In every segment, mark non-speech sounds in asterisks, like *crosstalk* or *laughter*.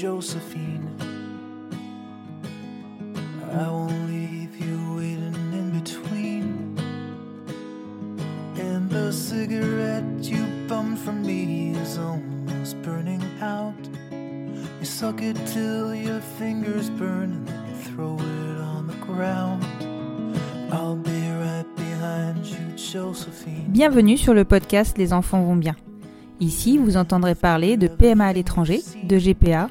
Josephine. I won't leave you waiting in between. And the cigarette you bummed from me is almost burning out. You suck it till your fingers burn and then you throw it on the ground. I'll be right behind you, Josephine. Bienvenue sur le podcast Les enfants vont bien. Ici, vous entendrez parler de PMA à l'étranger, de GPA,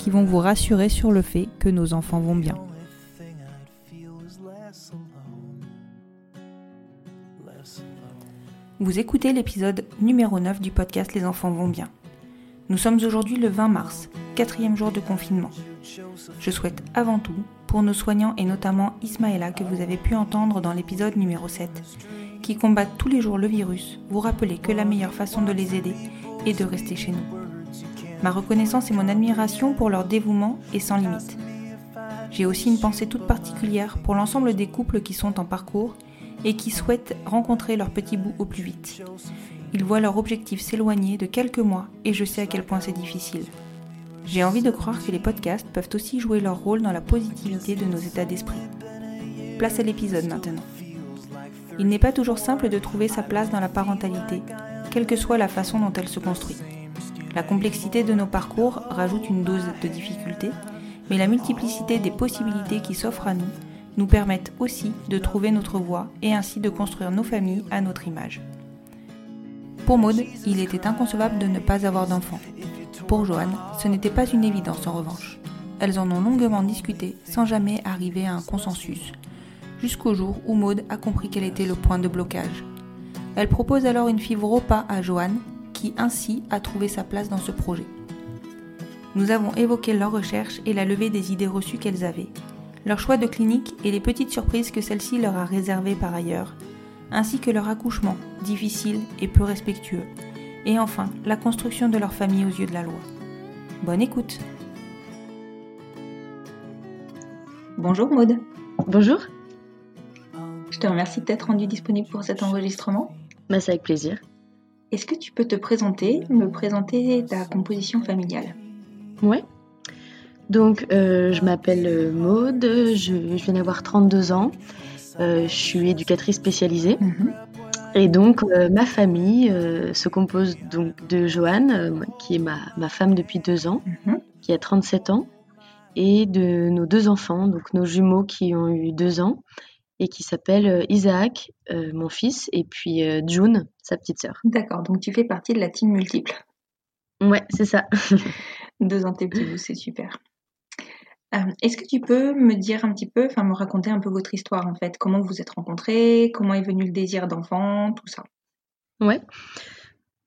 qui vont vous rassurer sur le fait que nos enfants vont bien. Vous écoutez l'épisode numéro 9 du podcast Les enfants vont bien. Nous sommes aujourd'hui le 20 mars, quatrième jour de confinement. Je souhaite avant tout, pour nos soignants et notamment Ismaëla que vous avez pu entendre dans l'épisode numéro 7, qui combattent tous les jours le virus, vous rappeler que la meilleure façon de les aider est de rester chez nous. Ma reconnaissance et mon admiration pour leur dévouement est sans limite. J'ai aussi une pensée toute particulière pour l'ensemble des couples qui sont en parcours et qui souhaitent rencontrer leur petit bout au plus vite. Ils voient leur objectif s'éloigner de quelques mois et je sais à quel point c'est difficile. J'ai envie de croire que les podcasts peuvent aussi jouer leur rôle dans la positivité de nos états d'esprit. Place à l'épisode maintenant. Il n'est pas toujours simple de trouver sa place dans la parentalité, quelle que soit la façon dont elle se construit. La complexité de nos parcours rajoute une dose de difficulté, mais la multiplicité des possibilités qui s'offrent à nous nous permettent aussi de trouver notre voie et ainsi de construire nos familles à notre image. Pour Maud, il était inconcevable de ne pas avoir d'enfant. Pour Joanne, ce n'était pas une évidence en revanche. Elles en ont longuement discuté sans jamais arriver à un consensus, jusqu'au jour où Maud a compris quel était le point de blocage. Elle propose alors une fibre repas à Joanne, qui ainsi a trouvé sa place dans ce projet. Nous avons évoqué leurs recherches et la levée des idées reçues qu'elles avaient, leur choix de clinique et les petites surprises que celle-ci leur a réservées par ailleurs, ainsi que leur accouchement, difficile et peu respectueux, et enfin la construction de leur famille aux yeux de la loi. Bonne écoute Bonjour Maude, Bonjour, je te remercie d'être rendue disponible pour cet enregistrement. bah, c'est avec plaisir. Est-ce que tu peux te présenter, me présenter ta composition familiale? Ouais. Donc, euh, je m'appelle euh, Maude, je, je viens d'avoir 32 ans, euh, je suis éducatrice spécialisée. Et donc, euh, ma famille se compose donc de Joanne, qui est ma, ma femme depuis deux ans, Mhm. qui a 37 ans, et de nos deux enfants, donc nos jumeaux qui ont eu deux ans, et qui s'appellent Isaac, mon fils, et puis June, sa petite sœur. D'accord, donc tu fais partie de la team multiple. Ouais, c'est ça. *laughs* Deux ans tes petits bouts, c'est super. Euh, Est-ce que tu peux me dire un petit peu, enfin me raconter un peu votre histoire en fait? Comment vous vous êtes rencontrés? Comment est venu le désir d'enfant? Tout ça. Ouais.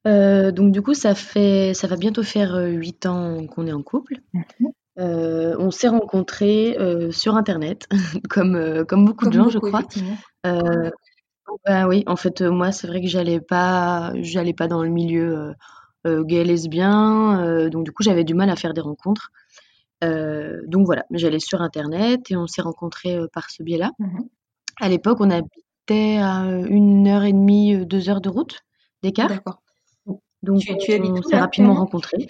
Euh, donc du coup, ça fait, ça va bientôt faire euh, huit ans qu'on est en couple. Mhm. Euh, on s'est rencontrés euh, sur Internet, *laughs* comme, euh, comme beaucoup de gens, je crois. Bah oui, en fait, euh, moi, c'est vrai que j'allais pas, j'allais pas dans le milieu euh, euh, gay lesbien, donc du coup, j'avais du mal à faire des rencontres. donc voilà, j'allais sur internet et on s'est rencontrés par ce biais-là. Mmh à l'époque, on habitait à une heure et demie, deux heures de route d'écart. D'accord. Donc Tu- tu habites on où, s'est là, rapidement actuellement? rencontrés.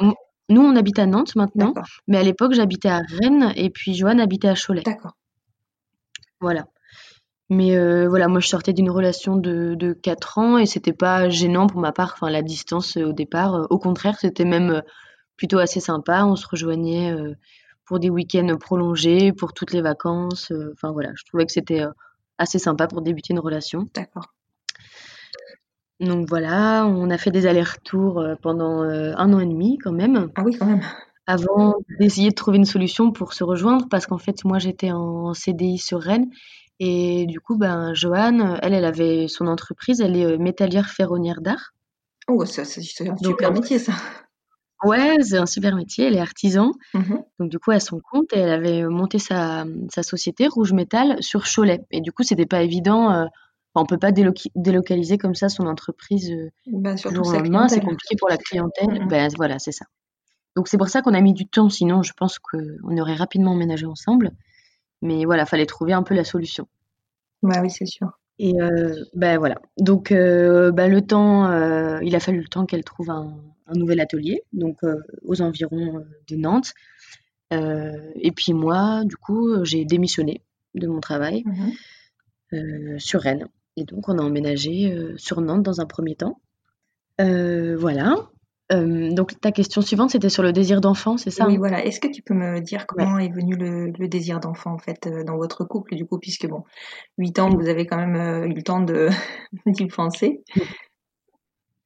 On- Nous, on habite à Nantes maintenant, D'accord. mais à l'époque, j'habitais à Rennes et puis Joanne habitait à Cholet. D'accord. Voilà. Mais euh, voilà, moi je sortais d'une relation de, de 4 ans et c'était pas gênant pour ma part, enfin la distance euh, au départ. Euh, au contraire, c'était même plutôt assez sympa. On se rejoignait pour des week-ends prolongés, pour toutes les vacances. Enfin voilà, je trouvais que c'était assez sympa pour débuter une relation. D'accord. Donc voilà, on a fait des allers-retours pendant un an et demi quand même, Ah oui, quand même. avant d'essayer de trouver une solution pour se rejoindre, parce qu'en fait moi j'étais en CDI sur Rennes et du coup ben Joanne, elle, elle avait son entreprise, elle est euh, métallière ferronnière d'art. Oh, ça, c'est un Donc, super euh, métier, ça. Ouais, c'est un super métier, elle est artisan, Mhm. donc du coup à son compte et elle avait monté sa, sa société Rouge Métal sur Cholet. Et du coup c'était pas évident, euh, on peut pas délocaliser comme ça son entreprise euh, du surtout jour au sa lendemain, c'est compliqué pour la clientèle. Mhm. Ben voilà, c'est ça. Donc c'est pour ça qu'on a mis du temps, sinon je pense qu'on aurait rapidement emménagé ensemble. Mais voilà, fallait trouver un peu la solution. Bah oui, c'est sûr. Et euh, ben voilà. Donc euh, ben, le temps, euh, il a fallu le temps qu'elle trouve un, un nouvel atelier, donc aux environs de Nantes. Et puis moi, du coup, j'ai démissionné de mon travail euh, sur Rennes. Et donc, on a emménagé sur Nantes dans un premier temps. Voilà. Euh, donc, ta question suivante, c'était sur le désir d'enfant, c'est ça Oui, hein? voilà. Est-ce que tu peux me dire comment est venu le, le désir d'enfant, en fait, euh, dans votre couple, du coup, puisque, bon, 8 ans, vous avez quand même euh, eu le temps *laughs* d'y penser?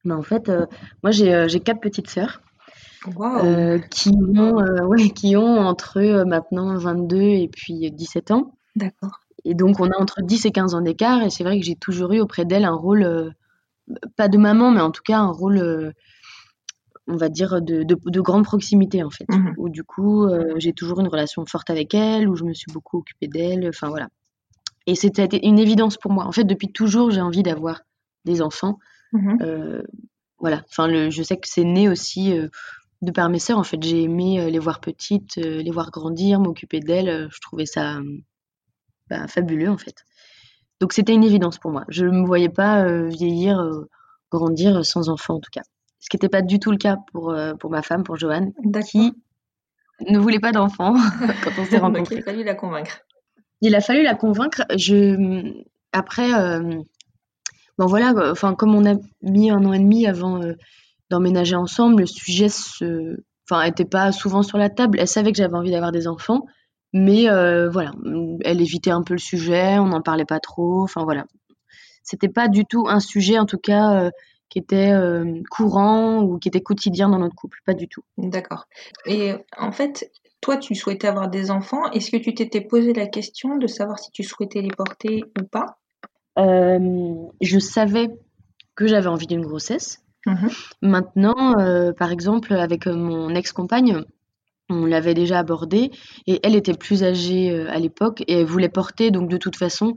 Ben, En fait, euh, moi, j'ai quatre petites sœurs qui ont, *laughs* ouais, qui ont entre eux maintenant 22 et puis 17 ans. D'accord. Et donc, on a entre 10 et 15 ans d'écart. Et c'est vrai que j'ai toujours eu auprès d'elle un rôle, pas de maman, mais en tout cas un rôle, on va dire, de, de, de grande proximité, en fait. Mhm. Où du coup, euh, j'ai toujours une relation forte avec elle, où je me suis beaucoup occupée d'elle. Enfin, voilà. Et c'était une évidence pour moi. En fait, depuis toujours, j'ai envie d'avoir des enfants. Mhm. Euh, voilà. Enfin, le, je sais que c'est né aussi euh, de par mes sœurs. En fait, j'ai aimé les voir petites, les voir grandir, m'occuper d'elles. Je trouvais ça bah, fabuleux, en fait. Donc, c'était une évidence pour moi. Je ne me voyais pas vieillir, grandir sans enfant, en tout cas. Ce qui n'était pas du tout le cas pour, euh, pour ma femme, pour Joanne, qui ne voulait pas d'enfant *laughs* quand on s'est *laughs* rencontrés. il a fallu la convaincre. Il a fallu la convaincre. Je... Après, euh, bon voilà, enfin, comme on a mis un an et demi avant euh, d'emménager ensemble, le sujet se... enfin, était pas souvent sur la table. Elle savait que j'avais envie d'avoir des enfants, mais euh, voilà, elle évitait un peu le sujet, on n'en parlait pas trop. Enfin voilà, c'était pas du tout un sujet, en tout cas, qui était euh, courant ou qui était quotidien dans notre couple, pas du tout. D'accord. Et en fait, toi, tu souhaitais avoir des enfants. Est-ce que tu t'étais posé la question de savoir si tu souhaitais les porter ou pas? Euh, je savais que j'avais envie d'une grossesse. Mhm. Maintenant, euh, par exemple, avec mon ex-compagne, on l'avait déjà abordé et elle était plus âgée euh, à l'époque et elle voulait porter. Donc, de toute façon,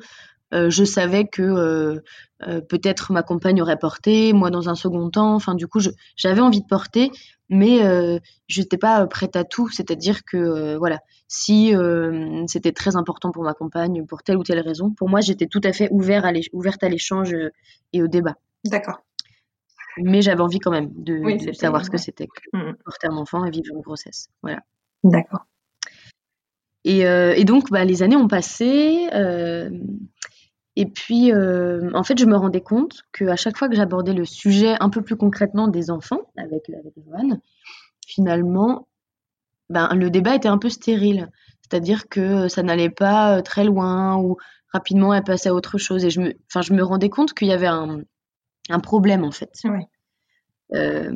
euh, je savais que euh, euh, peut-être ma compagne aurait porté, moi dans un second temps. Enfin, du coup, j'avais envie de porter, mais je n'étais pas prête à tout. C'est-à-dire que, voilà, si c'était très important pour ma compagne pour telle ou telle raison, pour moi, j'étais tout à fait ouvert à l'é- ouverte à l'échange et au débat. D'accord. Mais j'avais envie quand même de, Oui, de c'était- savoir ce que ouais. c'était que Mhm. porter un enfant et vivre une grossesse. Voilà. D'accord. Et, et donc, bah, les années ont passé. Euh, et puis, euh, en fait, je me rendais compte qu'à chaque fois que j'abordais le sujet un peu plus concrètement des enfants avec, avec Joanne, finalement, ben, le débat était un peu stérile. C'est-à-dire que ça n'allait pas euh, très loin ou rapidement elle passait à autre chose. Et je me, enfin, je me rendais compte qu'il y avait un, un problème, en fait. Ouais. Euh,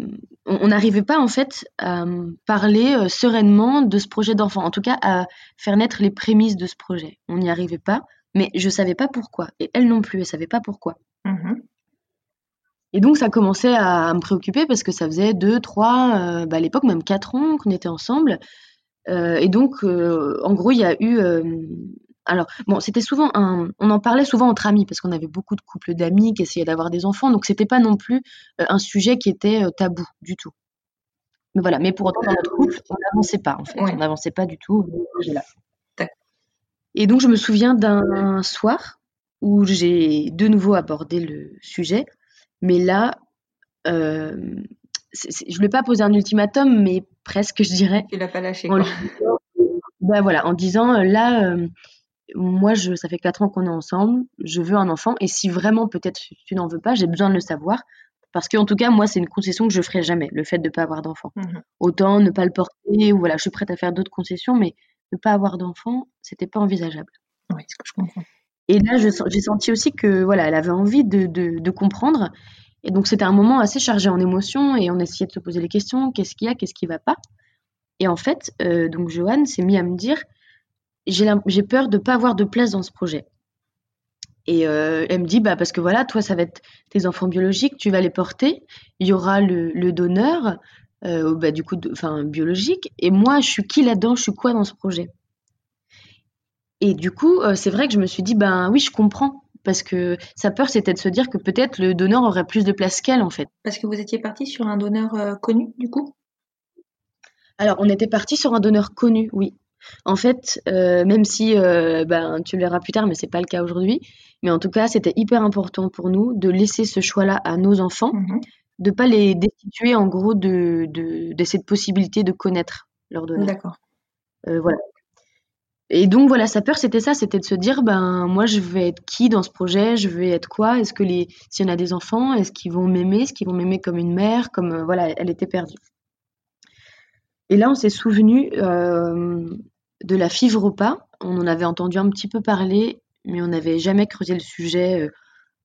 on n'arrivait pas en fait à euh, parler euh, sereinement de ce projet d'enfant, en tout cas à faire naître les prémices de ce projet. On n'y arrivait pas, mais je savais pas pourquoi, et elle non plus, elle savait pas pourquoi. Mhm. Et donc ça commençait à me préoccuper parce que ça faisait deux, trois, euh, bah, à l'époque même quatre ans qu'on était ensemble. Euh, et donc, euh, en gros, il y a eu. euh, alors, bon, c'était souvent un. On en parlait souvent entre amis parce qu'on avait beaucoup de couples d'amis qui essayaient d'avoir des enfants. Donc, c'était pas non plus un sujet qui était tabou du tout. mais voilà. Mais pour autant, dans notre couple, on n'avançait pas, en fait. Ouais. On n'avançait pas du tout. là. Et donc, je me souviens d'un soir où j'ai de nouveau abordé le sujet, mais là, euh, je ne voulais pas poser un ultimatum, mais presque, je dirais. Tu l'as pas lâché, En quoi. disant, ben voilà, en disant euh, là, euh, moi, je, ça fait quatre ans qu'on est ensemble, je veux un enfant, et si vraiment peut-être tu n'en veux pas, j'ai besoin de le savoir, parce qu'en tout cas, moi, c'est une concession que je ferai jamais, le fait de ne pas avoir d'enfant. Mhm. Autant ne pas le porter, ou voilà, je suis prête à faire d'autres concessions, mais ne pas avoir d'enfant, c'était pas envisageable. Oui, ce que je comprends. Et là, j'ai senti aussi que voilà, elle avait envie de, de, de comprendre. Et donc, c'était un moment assez chargé en émotions et on essayait de se poser les questions qu'est-ce qu'il y a, qu'est-ce qui va pas? Et en fait, euh, donc Johan s'est mis à me dire j'ai peur de pas avoir de place dans ce projet. Et euh, elle me dit bah parce que voilà, toi, ça va être tes enfants biologiques, tu vas les porter. Il y aura le, le donneur, euh, bah, du coup, enfin biologique. Et moi, je suis qui là-dedans? Je suis quoi dans ce projet? Et du coup, euh, c'est vrai que je me suis dit, ben oui, je comprends. Parce que sa peur, c'était de se dire que peut-être le donneur aurait plus de place qu'elle, en fait. Parce que vous étiez parti sur un donneur euh, connu, du coup? Alors, on était parti sur un donneur connu, oui. En fait, euh, même si, euh, ben, tu le verras plus tard, mais c'est pas le cas aujourd'hui. Mais en tout cas, c'était hyper important pour nous de laisser ce choix-là à nos enfants, Mhm. De pas les destituer, en gros, de, de, de cette possibilité de connaître leur donneur. D'accord. Euh, voilà. Et donc voilà, sa peur c'était ça, c'était de se dire ben moi je vais être qui dans ce projet, je vais être quoi, est-ce que les s'il y en a des enfants, est-ce qu'ils vont m'aimer, est-ce qu'ils vont m'aimer comme une mère, comme euh, voilà, elle était perdue. Et là on s'est souvenu euh, de la FIV repas, on en avait entendu un petit peu parler, mais on n'avait jamais creusé le sujet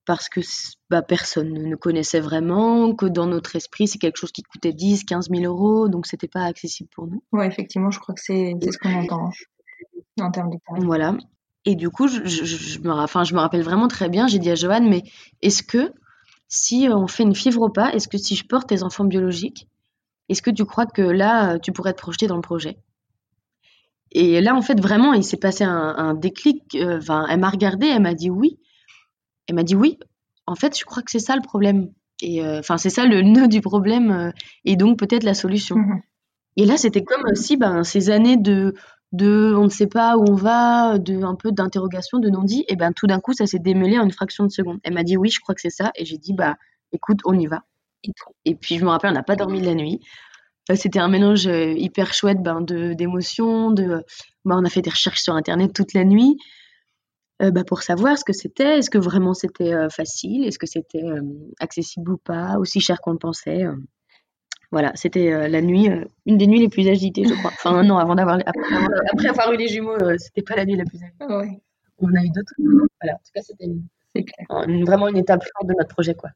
parce que bah, personne ne ne connaissait vraiment, que dans notre esprit c'est quelque chose qui coûtait 10, 15 000 euros, donc c'était pas accessible pour nous. Ouais, effectivement, je crois que c'est ce qu'on entend en termes de tarifs. Voilà. Et du coup, je, je, je me, ra- enfin, je me rappelle vraiment très bien, j'ai dit à Johan, mais est-ce que si on fait une FIV repas, est-ce que si je porte tes enfants biologiques, est-ce que tu crois que là, euh, tu pourrais te projeter dans le projet? Et là, en fait, vraiment, il s'est passé un, un déclic. euh, Enfin, elle m'a regardée, elle m'a dit oui. Elle m'a dit oui. En fait, je crois que c'est ça le problème. Et euh, enfin, c'est ça le nœud du problème, euh, et donc peut-être la solution. Mhm. Et là, c'était comme aussi ben, ces années de, de on ne sait pas où on va, de un peu d'interrogation, de non-dit. Et ben tout d'un coup, ça s'est démêlé en une fraction de seconde. Elle m'a dit oui, je crois que c'est ça. Et j'ai dit bah écoute, on y va. Et puis je me rappelle, on n'a pas dormi de la nuit. Euh, C'était un mélange euh, hyper chouette ben, de d'émotions. De, ben, on a fait des recherches sur Internet toute la nuit euh, bah, pour savoir ce que c'était. Est-ce que vraiment c'était euh, facile Est-ce que c'était euh, accessible ou pas Aussi cher qu'on le pensait. Voilà, c'était la nuit, une des nuits les plus agitées, je crois. Enfin, non, avant d'avoir, après, avoir- après avoir eu les jumeaux, c'était pas la nuit la plus agitée. Ouais, On a eu d'autres. Voilà, en tout cas, c'était une- vraiment une étape forte de notre projet, quoi.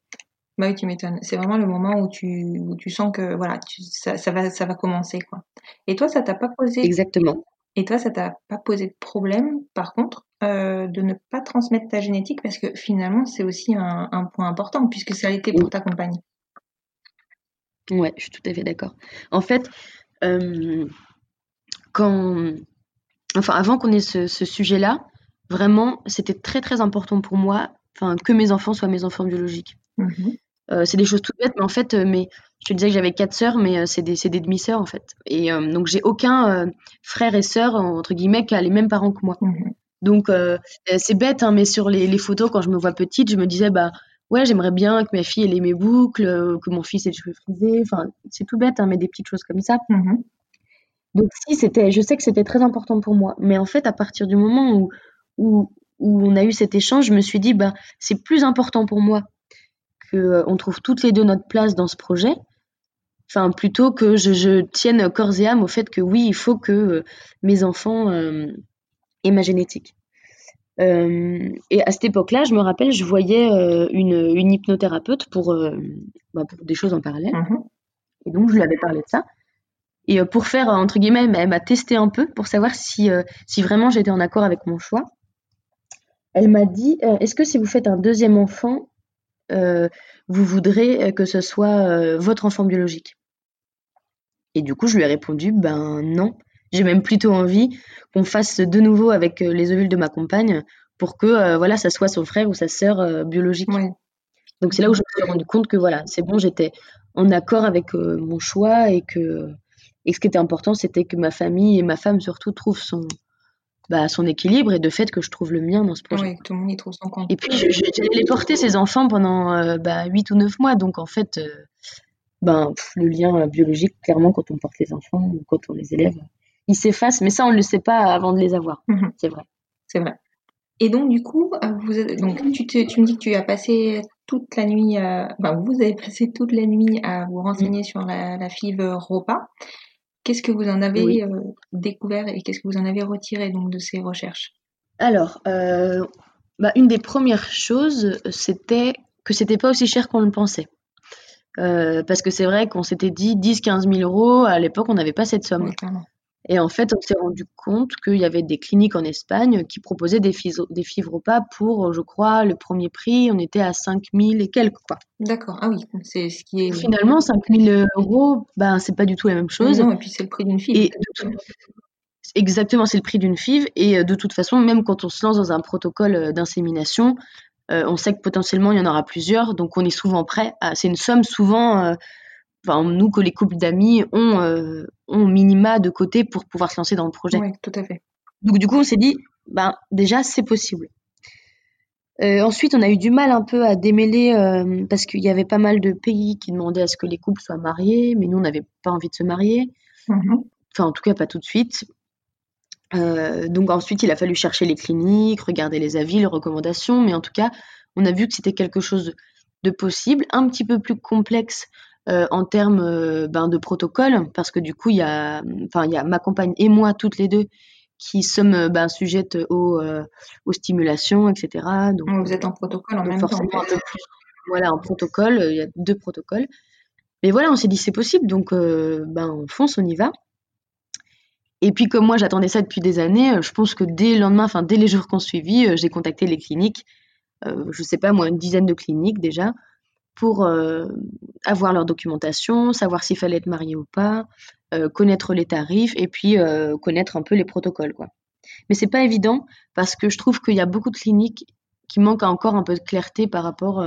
Bah oui, tu m'étonnes. C'est vraiment le moment où tu, où tu sens que voilà, tu, ça, ça va, ça va commencer quoi. Et toi, ça t'a pas posé, Exactement. Et toi, ça t'a pas posé de problème, par contre, euh, de ne pas transmettre ta génétique parce que finalement, c'est aussi un, un point important puisque ça a été pour ta compagne. Ouais, je suis tout à fait d'accord. En fait, euh, quand, enfin, avant qu'on ait ce, ce sujet-là, vraiment, c'était très très important pour moi, enfin, que mes enfants soient mes enfants biologiques. Mhm. Euh, c'est des choses toutes bêtes, mais en fait, euh, mais, je te disais que j'avais quatre sœurs, mais euh, c'est des, des demi-sœurs en fait. Et donc, j'ai aucun frère et sœur, entre guillemets, qui a les mêmes parents que moi. Mhm. Donc, c'est bête, hein, mais sur les, les photos, quand je me vois petite, je me disais, bah ouais, j'aimerais bien que ma fille ait mes boucles, que mon fils ait les cheveux frisés. Enfin, c'est tout bête, hein, mais des petites choses comme ça. Mhm. Donc, si, c'était, je sais que c'était très important pour moi. Mais en fait, à partir du moment où, où, où on a eu cet échange, je me suis dit, bah, c'est plus important pour moi qu'on trouve toutes les deux notre place dans ce projet. Enfin, plutôt que je, je tienne corps et âme au fait que oui, il faut que euh, mes enfants euh, aient ma génétique. Euh, et à cette époque-là, je me rappelle, je voyais euh, une, une hypnothérapeute pour, euh, bah, pour des choses en parallèle. Mhm. Et donc, je lui avais parlé de ça. Et euh, pour faire, euh, entre guillemets, elle m'a- testé un peu pour savoir si, euh, si vraiment j'étais en accord avec mon choix. Elle m'a dit, euh, est-ce que si vous faites un deuxième enfant, euh, vous voudrez euh, que ce soit euh, votre enfant biologique Et du coup, je lui ai répondu, ben non. J'ai même plutôt envie qu'on fasse de nouveau avec euh, les ovules de ma compagne pour que euh, voilà, ça soit son frère ou sa sœur euh, biologique. Ouais. Donc c'est là où je me suis rendu compte que voilà, c'est bon, j'étais en accord avec mon choix et que et ce qui était important, c'était que ma famille et ma femme surtout trouvent son, bah, son équilibre et de fait que je trouve le mien dans ce projet. Oui, tout le monde y trouve son compte. Et puis j'allais les porter ces enfants pendant euh, bah, 8 ou 9 mois, donc en fait, euh, ben, le lien biologique, clairement, quand on porte les enfants ou quand on les élève, il s'efface, mais ça on ne le sait pas avant de les avoir, mhm. c'est vrai. C'est vrai. Et donc du coup, euh, vous, donc, tu, tu, me dis que tu as passé toute la nuit, enfin, vous avez passé toute la nuit à vous renseigner sur la, la FIV ROPA. Qu'est-ce que vous en avez euh, découvert et qu'est-ce que vous en avez retiré donc de ces recherches? Alors, euh, bah, une des premières choses, c'était que c'était pas aussi cher qu'on le pensait. Euh, parce que c'est vrai qu'on s'était dit 10-15 000 euros, à l'époque on n'avait pas cette somme. Et en fait, on s'est rendu compte qu'il y avait des cliniques en Espagne qui proposaient des, des fibropas pour, je crois, le premier prix, on était à 5 000 et quelques. quoi. D'accord, ah oui, c'est ce qui est. Finalement, 5 000 euros, ben, c'est pas du tout la même chose. Non, et puis c'est le prix d'une FIV. Exactement, c'est le prix d'une FIV. Et euh, de toute façon, même quand on se lance dans un protocole euh, d'insémination, euh, on sait que potentiellement il y en aura plusieurs, donc on est souvent prêt. C'est une somme souvent nous, que les couples d'amis ont, euh, ont minima de côté pour pouvoir se lancer dans le projet. Oui, tout à fait. Donc du coup, on s'est dit, ben, déjà, c'est possible. Euh, ensuite, on a eu du mal un peu à démêler euh, parce qu'il y avait pas mal de pays qui demandaient à ce que les couples soient mariés, mais nous, on n'avait pas envie de se marier. Mm-hmm. Enfin, en tout cas, pas tout de suite. donc ensuite, il a fallu chercher les cliniques, regarder les avis, les recommandations, mais en tout cas, on a vu que c'était quelque chose de possible, un petit peu plus complexe euh, en termes euh, ben, de protocole, parce que du coup, il y a, enfin, il y a ma compagne et moi, toutes les deux, qui sommes euh, ben, sujettes aux, aux stimulations, etc. Donc, vous êtes en protocole en même temps. voilà, en protocole, il y a deux protocoles. Mais voilà, on s'est dit c'est possible, donc ben, on fonce, on y va. Et puis comme moi j'attendais ça depuis des années, je pense que dès le lendemain, enfin dès les jours qu'on suivi, j'ai contacté les cliniques, je sais pas moi, une dizaine de cliniques déjà, pour euh, avoir leur documentation, savoir s'il fallait être marié ou pas, euh, connaître les tarifs et puis euh, connaître un peu les protocoles. Quoi. Mais c'est pas évident parce que je trouve qu'il y a beaucoup de cliniques qui manquent encore un peu de clarté par rapport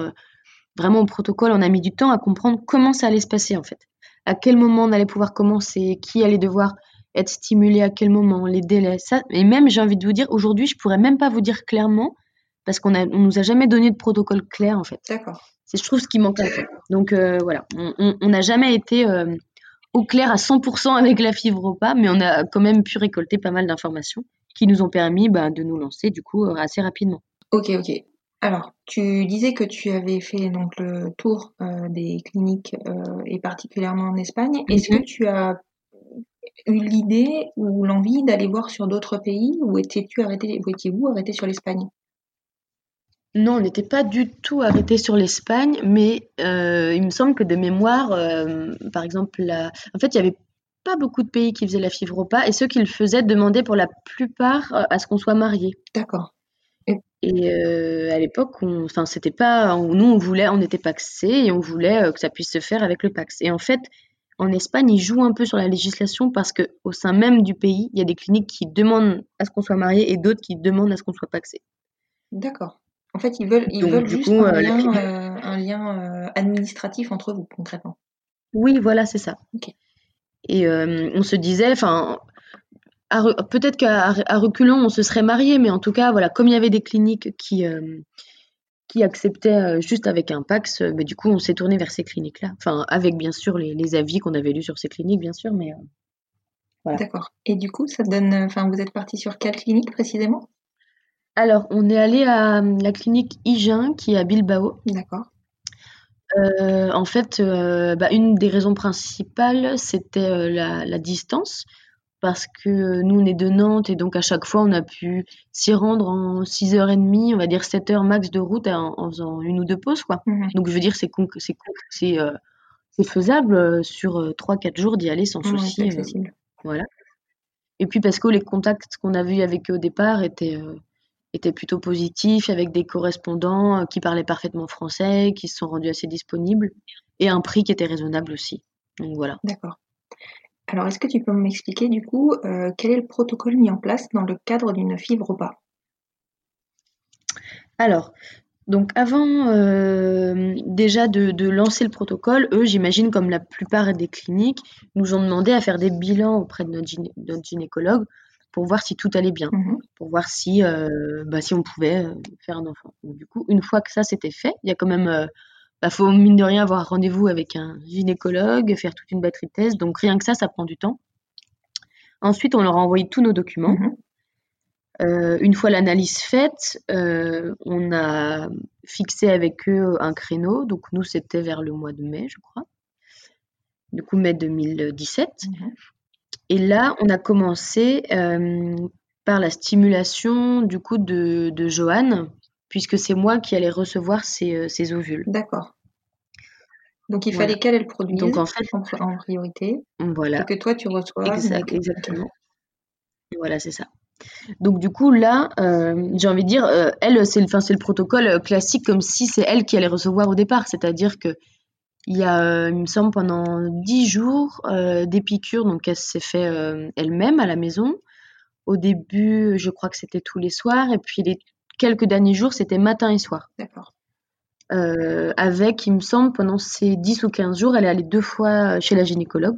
vraiment au protocole. On a mis du temps à comprendre comment ça allait se passer en fait. À quel moment on allait pouvoir commencer, qui allait devoir être stimulé à quel moment, les délais. Et même, j'ai envie de vous dire, aujourd'hui, je pourrais même pas vous dire clairement parce qu'on ne nous a jamais donné de protocole clair en fait. D'accord. C'est, je trouve, ce qui manque un peu. Donc euh, voilà, on n'a jamais été euh, au clair à 100% avec la fibre au pas, mais on a quand même pu récolter pas mal d'informations qui nous ont permis bah, de nous lancer du coup euh, assez rapidement. Ok, ok. Alors, tu disais que tu avais fait donc le tour des cliniques et particulièrement en Espagne. Est-ce que tu as eu l'idée ou l'envie d'aller voir sur d'autres pays ou étais-tu arrêté, ou étiez-vous arrêté sur l'Espagne? Non, on n'était pas du tout arrêté sur l'Espagne, mais euh, il me semble que de mémoire, euh, par exemple, en fait, il n'y avait pas beaucoup de pays qui faisaient la fibropa et ceux qui le faisaient demandaient pour la plupart euh, à ce qu'on soit marié. D'accord. Et à l'époque, enfin, c'était pas, nous, on voulait, on était paxé et on voulait que ça puisse se faire avec le pax. Et en fait, en Espagne, ils jouent un peu sur la législation parce que au sein même du pays, il y a des cliniques qui demandent à ce qu'on soit marié et d'autres qui demandent à ce qu'on soit paxé. D'accord. En fait, ils veulent, ils veulent juste un, euh, lien, euh, un, lien, euh, administratif entre vous, concrètement. Oui, voilà, c'est ça. Et on se disait, enfin, peut-être qu'à reculons, on se serait marié, mais en tout cas, voilà, comme il y avait des cliniques qui, qui acceptaient juste avec un Pax, mais du coup, on s'est tourné vers ces cliniques-là. Enfin, avec bien sûr les, les avis qu'on avait lus sur ces cliniques, bien sûr, mais voilà. D'accord. Et du coup, ça donne, enfin, vous êtes parti sur quelle clinique précisément? Alors, on est allé à hum, la clinique Igin qui est à Bilbao. D'accord. Euh, en fait, euh, bah, une des raisons principales, c'était euh, la, distance, parce que nous, on est de Nantes et donc à chaque fois, on a pu s'y rendre en 6h30, on va dire 7 heures max de route en, faisant une ou deux pauses. Quoi. Mhm. Donc, je veux dire, c'est c'est c'est faisable sur 3-4 jours d'y aller sans souci. voilà. Et puis parce que les contacts qu'on a vus avec eux au départ étaient était plutôt positif, avec des correspondants euh, qui parlaient parfaitement français, qui se sont rendus assez disponibles, et un prix qui était raisonnable aussi. Donc voilà. D'accord. Alors, est-ce que tu peux m'expliquer du coup euh, quel est le protocole mis en place dans le cadre d'une fibre pas? Alors, Donc avant euh, déjà de, lancer le protocole, eux, j'imagine comme la plupart des cliniques, nous ont demandé à faire des bilans auprès de notre, gynécologue pour voir si tout allait bien, mhm. pour voir si, euh, bah, si on pouvait euh, faire un enfant. du coup, une fois que ça c'était fait, il y a quand même, il bah, faut mine de rien avoir rendez-vous avec un gynécologue, faire toute une batterie de tests. Donc rien que ça, ça prend du temps. Ensuite, on leur a envoyé tous nos documents. Mhm. Euh, une fois l'analyse faite, euh, on a fixé avec eux un créneau. Donc nous, c'était vers le mois de mai, je crois. Du coup, mai 2017. Mhm. Et là, on a commencé euh, par la stimulation du coup de, de Joanne, puisque c'est moi qui allais recevoir ses, ovules. D'accord. Donc il fallait qu'elle le produise Donc, en, fait, en, priorité. Voilà. Et que toi tu reçois. exactement. Voilà, c'est ça. Donc du coup là, euh, j'ai envie de dire, euh, elle, c'est le, le protocole classique comme si c'est elle qui allait recevoir au départ, c'est-à-dire que il y a, euh, il me semble, pendant dix jours des piqûres, donc elle s'est fait elle-même à la maison. Au début, je crois que c'était tous les soirs, et puis les quelques derniers jours, c'était matin et soir. D'accord. avec, il me semble, pendant ces 10 ou 15 jours, elle est allée deux fois chez la gynécologue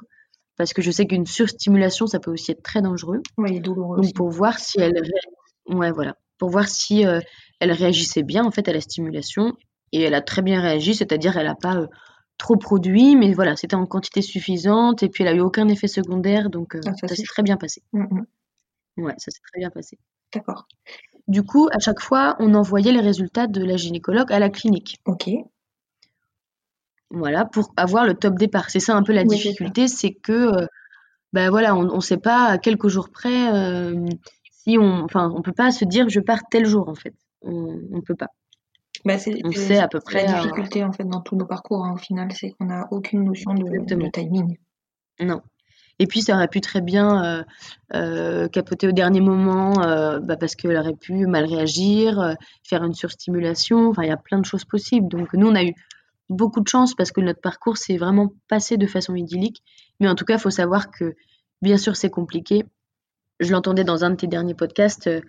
parce que je sais qu'une surstimulation, ça peut aussi être très dangereux. Oui, douloureux. Donc pour voir si elle, ouais, voilà, pour voir si euh, elle réagissait bien en fait à la stimulation, et elle a très bien réagi, c'est-à-dire elle n'a pas euh, trop produit, mais voilà, c'était en quantité suffisante, et puis elle a eu aucun effet secondaire, donc euh, ah, ça, s'est très bien passé. Mm, mm. Ouais, ça s'est très bien passé. D'accord. Du coup, à chaque fois, on envoyait les résultats de la gynécologue à la clinique. Ok. Voilà, pour avoir le top départ. C'est ça un peu la difficulté, c'est que, ben voilà, on ne sait pas à quelques jours près si on, enfin, on peut pas se dire je pars tel jour en fait. On ne peut pas. Bah, c'est, on sait à peu près. La difficulté en fait dans tous nos parcours, hein, au final, c'est qu'on n'a aucune notion de, timing. Non. Et puis ça aurait pu très bien capoter au dernier moment bah, parce qu'elle aurait pu mal réagir, faire une surstimulation. Enfin, il y a plein de choses possibles. Donc nous, on a eu beaucoup de chance parce que notre parcours s'est vraiment passé de façon idyllique. Mais en tout cas, il faut savoir que, bien sûr, c'est compliqué. Je l'entendais dans un de tes derniers podcasts. Euh,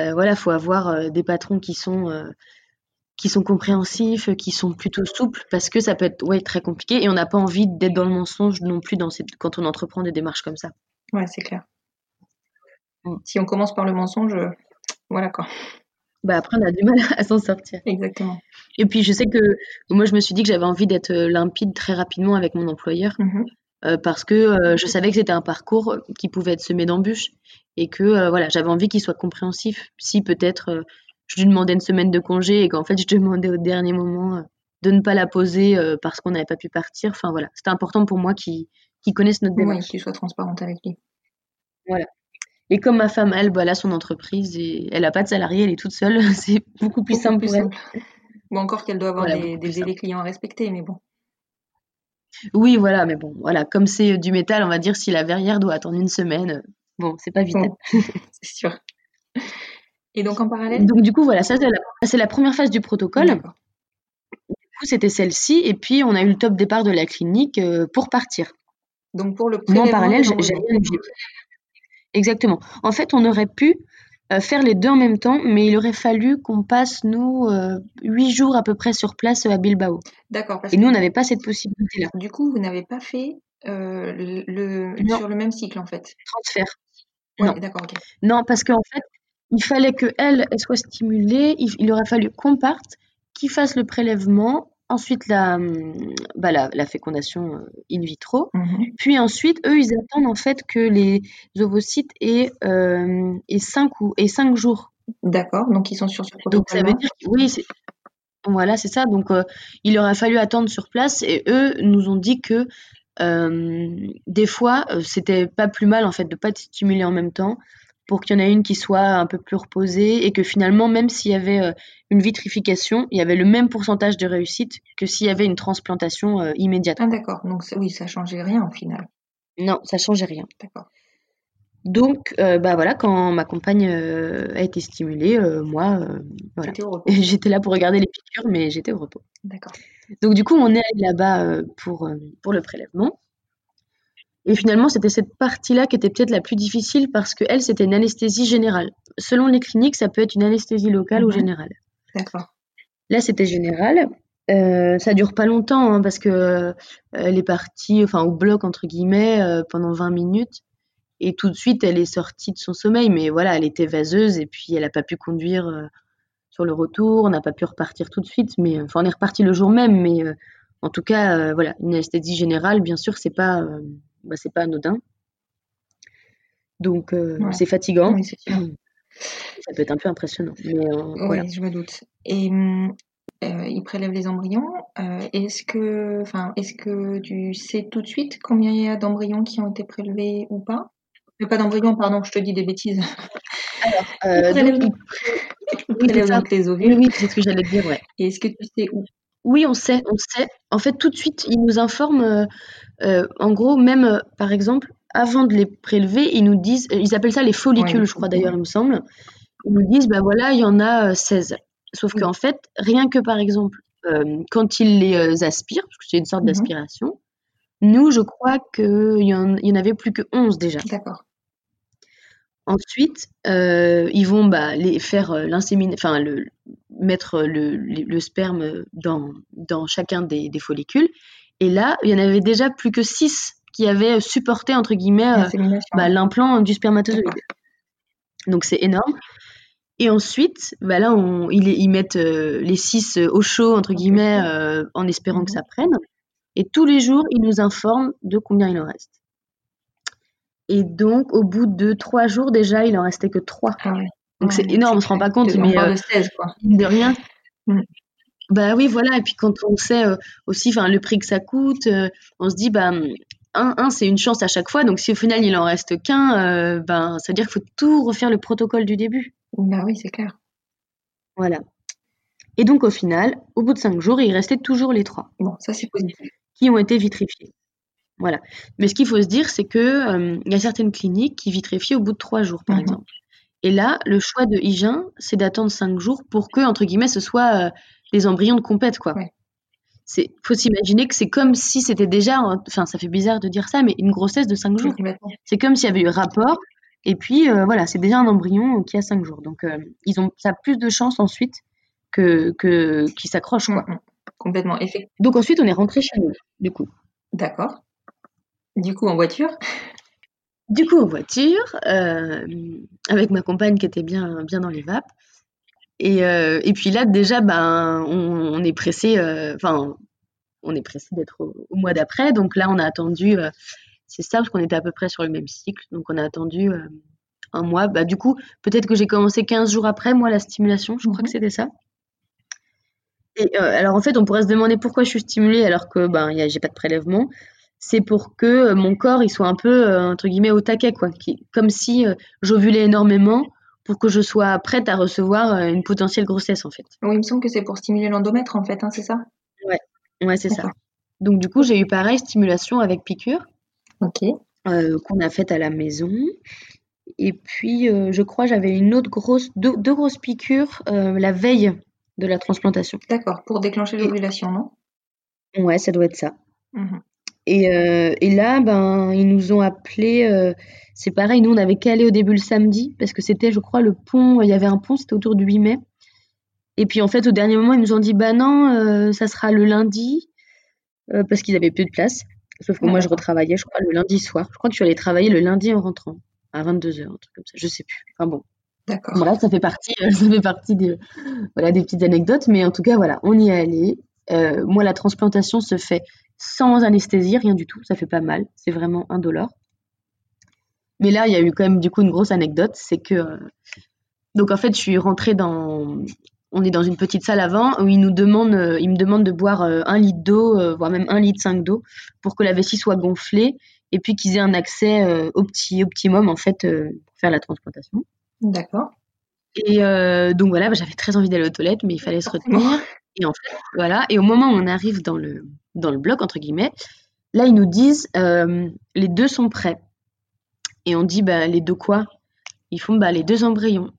euh, voilà, il faut avoir euh, des patrons qui sont, qui sont compréhensifs, qui sont plutôt souples, parce que ça peut être ouais, très compliqué et on n'a pas envie d'être dans le mensonge non plus dans cette, quand on entreprend des démarches comme ça. Ouais, c'est clair. Mm. Si on commence par le mensonge, voilà quoi bah après on a du mal *laughs* à s'en sortir. Exactement. Et puis je sais que moi je me suis dit que j'avais envie d'être euh, limpide très rapidement avec mon employeur mmh euh, parce que euh, je savais que c'était un parcours qui pouvait être semé d'embûches et que voilà j'avais envie qu'il soit compréhensif. Si peut-être je lui demandais une semaine de congé et qu'en fait je demandais au dernier moment de ne pas la poser parce qu'on n'avait pas pu partir. Enfin voilà, c'était important pour moi qu'il connaisse notre démarche. Oui, qu'il soit transparente avec lui. Voilà. Et comme ma femme, elle, bah, elle a son entreprise et elle n'a pas de salarié, elle est toute seule, *laughs* c'est beaucoup plus simple pour elle. Bon, encore qu'elle doit avoir des, délais clients à respecter, mais bon. Oui, voilà, mais bon, voilà, comme c'est du métal, on va dire si la verrière doit attendre une semaine, bon, c'est pas vital. *laughs* c'est sûr. Et donc en parallèle Donc du coup, voilà, ça c'est la, première phase du protocole. Du coup, c'était celle-ci, et puis on a eu le top départ de la clinique euh, pour partir. Donc pour le Moi, en parallèle, j'ai Exactement. En fait, on aurait pu euh, faire les deux en même temps, mais il aurait fallu qu'on passe, nous, euh, huit jours à peu près sur place à Bilbao. D'accord. Et nous, on n'avait pas cette possibilité-là. Du coup, vous n'avez pas fait le, sur le même cycle, en fait Transfert. non. D'accord, ok. Non, parce qu'en fait, il fallait qu'elle elle soit stimulée, il aurait fallu qu'on parte, qu'il fasse le prélèvement, ensuite la, bah, la, fécondation euh, in vitro, mhm. puis ensuite, eux, ils attendent en fait que les ovocytes aient, euh, 5, ou, et 5 jours. D'accord, donc ils sont sur ce. Donc ça veut dire que, oui, voilà, c'est ça. Donc euh, il aurait fallu attendre sur place et eux nous ont dit que euh, des fois, c'était pas plus mal en fait de pas stimuler en même temps pour qu'il y en ait une qui soit un peu plus reposée et que finalement, même s'il y avait euh, une vitrification, il y avait le même pourcentage de réussite que s'il y avait une transplantation euh, immédiate. Ah d'accord, donc oui, ça changeait rien au final. Non, ça changeait rien. D'accord. Donc, euh, bah voilà, quand ma compagne a été stimulée, moi, voilà. j'étais là pour regarder les piqûres, mais j'étais au repos. D'accord. Donc du coup, on est allé là-bas pour, pour le prélèvement. Et finalement, c'était cette partie-là qui était peut-être la plus difficile parce que elle, c'était une anesthésie générale. Selon les cliniques, ça peut être une anesthésie locale ou mhm. générale. D'accord. Là, c'était général. Euh, ça dure pas longtemps hein, parce que euh, elle est partie, enfin au bloc entre guillemets, euh, pendant 20 minutes. Et tout de suite, elle est sortie de son sommeil, mais voilà, elle était vaseuse et puis elle n'a pas pu conduire euh, sur le retour, on n'a pas pu repartir tout de suite, mais enfin on est reparti le jour même, mais en tout cas, voilà, une anesthésie générale, bien sûr, c'est pas, bah, c'est pas anodin. Donc euh, Ouais. c'est fatigant, Oui, ça peut être un peu impressionnant, mais euh, voilà. Oui, je me doute. Et euh, il prélève les embryons. Euh, est-ce que, enfin, est-ce que tu sais tout de suite combien il y a d'embryons qui ont été prélevés ou pas? Pas d'embryons, pardon, je te dis des bêtises. Euh, prélève- donc, Il il- oui, donc les ovules. oui, c'est ce que j'allais dire, ouais. Et est-ce que tu sais où? Oui, on sait, on sait. En fait, tout de suite, ils nous informent, euh, euh, en gros, même, euh, par exemple, avant de les prélever, ils nous disent, ils appellent ça les follicules, Ouais, je crois d'ailleurs, il me semble. Ils nous disent, bah voilà, il y en a euh, 16. Sauf qu'en fait, rien que par exemple, quand ils les aspirent, parce que c'est une sorte Mhm. d'aspiration, nous, je crois qu'il y en, il y en avait plus que 11 déjà. D'accord. Ensuite, euh, ils vont bah, les faire euh, l'inséminer, enfin le, mettre le, le- le sperme dans, dans chacun des, des follicules. Et là, il y en avait déjà plus que 6 qui avaient supporté, entre guillemets, euh, L'insémination. bah, l'implant du spermatozoïde. Donc c'est énorme. Et ensuite, bah là, on, ils, ils mettent euh, les 6 au chaud, entre Ok. guillemets, euh, en espérant que Mhm. ça prenne. Et tous les jours, ils nous informent de combien il en reste. Et donc, au bout de 3 jours, déjà, il en restait que 3. Ah ouais. Donc c'est énorme, on se rend pas compte, mais euh, de 16, quoi. mine de rien. Mm. Bah oui, voilà. Et puis quand on sait euh, aussi, enfin, le prix que ça coûte, euh, on se dit, bah, un, un, c'est une chance à chaque fois. Donc si au final il en reste qu'un, ben, ça veut dire qu'il faut tout refaire le protocole du début. Bah oui, c'est clair. Voilà. Et donc au final, au bout de cinq jours, il restait toujours les trois Bon, ça c'est positif. qui ont été vitrifiés. Voilà. Mais ce qu'il faut se dire, c'est que euh, il y a certaines cliniques qui vitrifient au bout de trois jours, par Mhm. exemple. Et là, le choix de Hygiène, c'est d'attendre cinq jours pour que, entre guillemets, ce soit euh, les embryons de compète, quoi. Ouais. C'est, faut s'imaginer que c'est comme si c'était déjà, enfin, ça fait bizarre de dire ça, mais une grossesse de cinq jours. C'est comme s'il y avait eu rapport, et puis euh, voilà, c'est déjà un embryon qui a cinq jours. Donc, euh, ils ont, ça a plus de chances ensuite que, que qu'il s'accroche, quoi. Complètement. Donc ensuite, on est rentré chez nous, du coup. D'accord. Du coup, en voiture? Du coup, en voiture, euh, avec ma compagne qui était bien, bien dans les vapes. Et, euh, et puis là, déjà, ben, on, on est pressé, euh, enfin, on est pressé d'être au, au mois d'après. Donc là, on a attendu, c'est ça, parce qu'on était à peu près sur le même cycle. Donc on a attendu un mois. Bah, du coup, peut-être que j'ai commencé 15 jours après, moi, la stimulation. Je crois Mhm. que c'était ça. Et euh, alors, en fait, on pourrait se demander pourquoi je suis stimulée alors que ben, j'ai pas de prélèvement. C'est pour que euh, mon corps il soit un peu, euh, entre guillemets, au taquet, quoi. Qui, comme si euh, j'ovulais énormément pour que je sois prête à recevoir euh, une potentielle grossesse, en fait. Oui, il me semble que c'est pour stimuler l'endomètre, en fait, hein, c'est ça? Ouais, c'est ça. Donc, du coup, j'ai eu pareil, stimulation avec piqûre, Ok. qu'on a faite à la maison. Et puis, je crois, j'avais une autre grosse, deux, deux grosses piqûres la veille de la transplantation. D'accord. Pour déclencher l'ovulation, non? Ouais, ça doit être ça. Mhm. Et, euh, et là, ben, ils nous ont appelés. euh, c'est pareil, nous, on avait calé au début le samedi, parce que c'était, je crois, le pont. Il y avait un pont, c'était autour du 8 mai. Et puis, en fait, au dernier moment, ils nous ont dit bah non, euh, ça sera le lundi, parce qu'ils avaient plus de place. Sauf que Ah, moi, je retravaillais, je crois, le lundi soir. Je crois que je suis allée travailler le lundi en rentrant, à 22h, un truc comme ça. Je sais plus. Enfin bon. D'accord. Voilà, ça fait partie, *laughs* ça fait partie des, voilà, des petites anecdotes, mais en tout cas, voilà, on y est allé. Euh, moi, la transplantation se fait sans anesthésie, rien du tout, ça fait pas mal, c'est vraiment indolore. Mais là, il y a eu quand même du coup une grosse anecdote, c'est que euh, donc en fait, je suis rentrée dans, on est dans une petite salle avant où ils nous demandent, euh, ils me demandent de boire un litre d'eau, voire même un litre cinq d'eau, pour que la vessie soit gonflée et puis qu'ils aient un accès euh, opti- optimum en fait pour faire la transplantation. D'accord. Et euh, donc voilà, bah, j'avais très envie d'aller aux toilettes, mais il fallait se retenir. Et en fait, voilà. Et au moment où on arrive dans le, dans le bloc, entre guillemets, là, ils nous disent euh, les deux sont prêts. Et on dit, bah, les deux quoi? Ils font, bah, les deux embryons.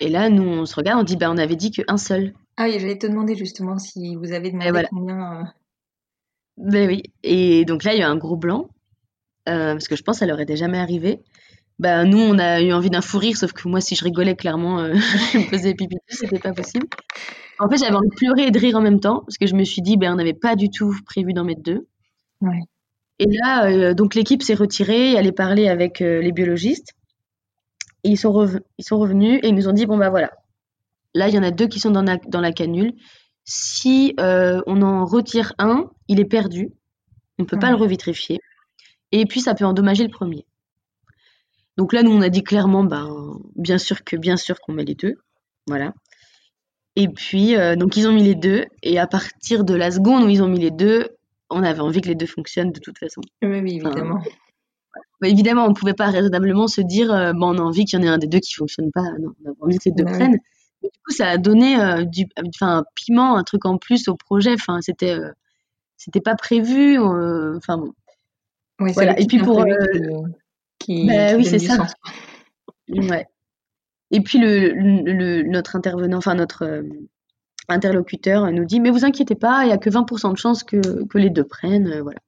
Et là, nous, on se regarde, on dit, bah, on avait dit qu'un seul. Ah oui, j'allais te demander justement si vous avez demandé voilà. combien. euh, Ben oui. Et donc là, il y a un gros blanc, euh, parce que je pense que ça leur était jamais arrivé. Bah, nous, on a eu envie d'un fou rire, sauf que moi, si je rigolais, clairement, *laughs* je me faisais pipi c'était pas possible. En fait, j'avais envie de pleurer et de rire en même temps, parce que je me suis dit, ben, on n'avait pas du tout prévu d'en mettre deux. Ouais. Et là, euh, donc l'équipe s'est retirée, elle est parlé avec euh, les biologistes. Et ils sont, rev- ils sont revenus et ils nous ont dit, bon, bah voilà, là, il y en a deux qui sont dans la, dans la canule. Si euh, on en retire un, il est perdu. On ne peut pas le revitrifier. Et puis, ça peut endommager le premier. Donc là, nous, on a dit clairement, ben, bien sûr que bien sûr qu'on met les deux. Voilà. Et puis, euh, donc, ils ont mis les deux. Et à partir de la seconde où ils ont mis les deux, on avait envie que les deux fonctionnent de toute façon. Oui, oui, évidemment. Bah, évidemment, on ne pouvait pas raisonnablement se dire, euh, bon, on a envie qu'il y en ait un des deux qui ne fonctionne pas. Non, on a envie que les deux Ouais. prennent. Mais du coup, ça a donné euh, du, un piment, un truc en plus au projet. Enfin, c'était, euh, c'était pas prévu. Enfin, bon. Ouais, Voilà. Et puis pour, qui, bah qui oui, c'est ça. Ouais. Et puis le, le- le- notre intervenant, enfin notre euh, interlocuteur nous dit, mais vous inquiétez pas, il n'y a que 20% de chances que, que les deux prennent, euh, voilà.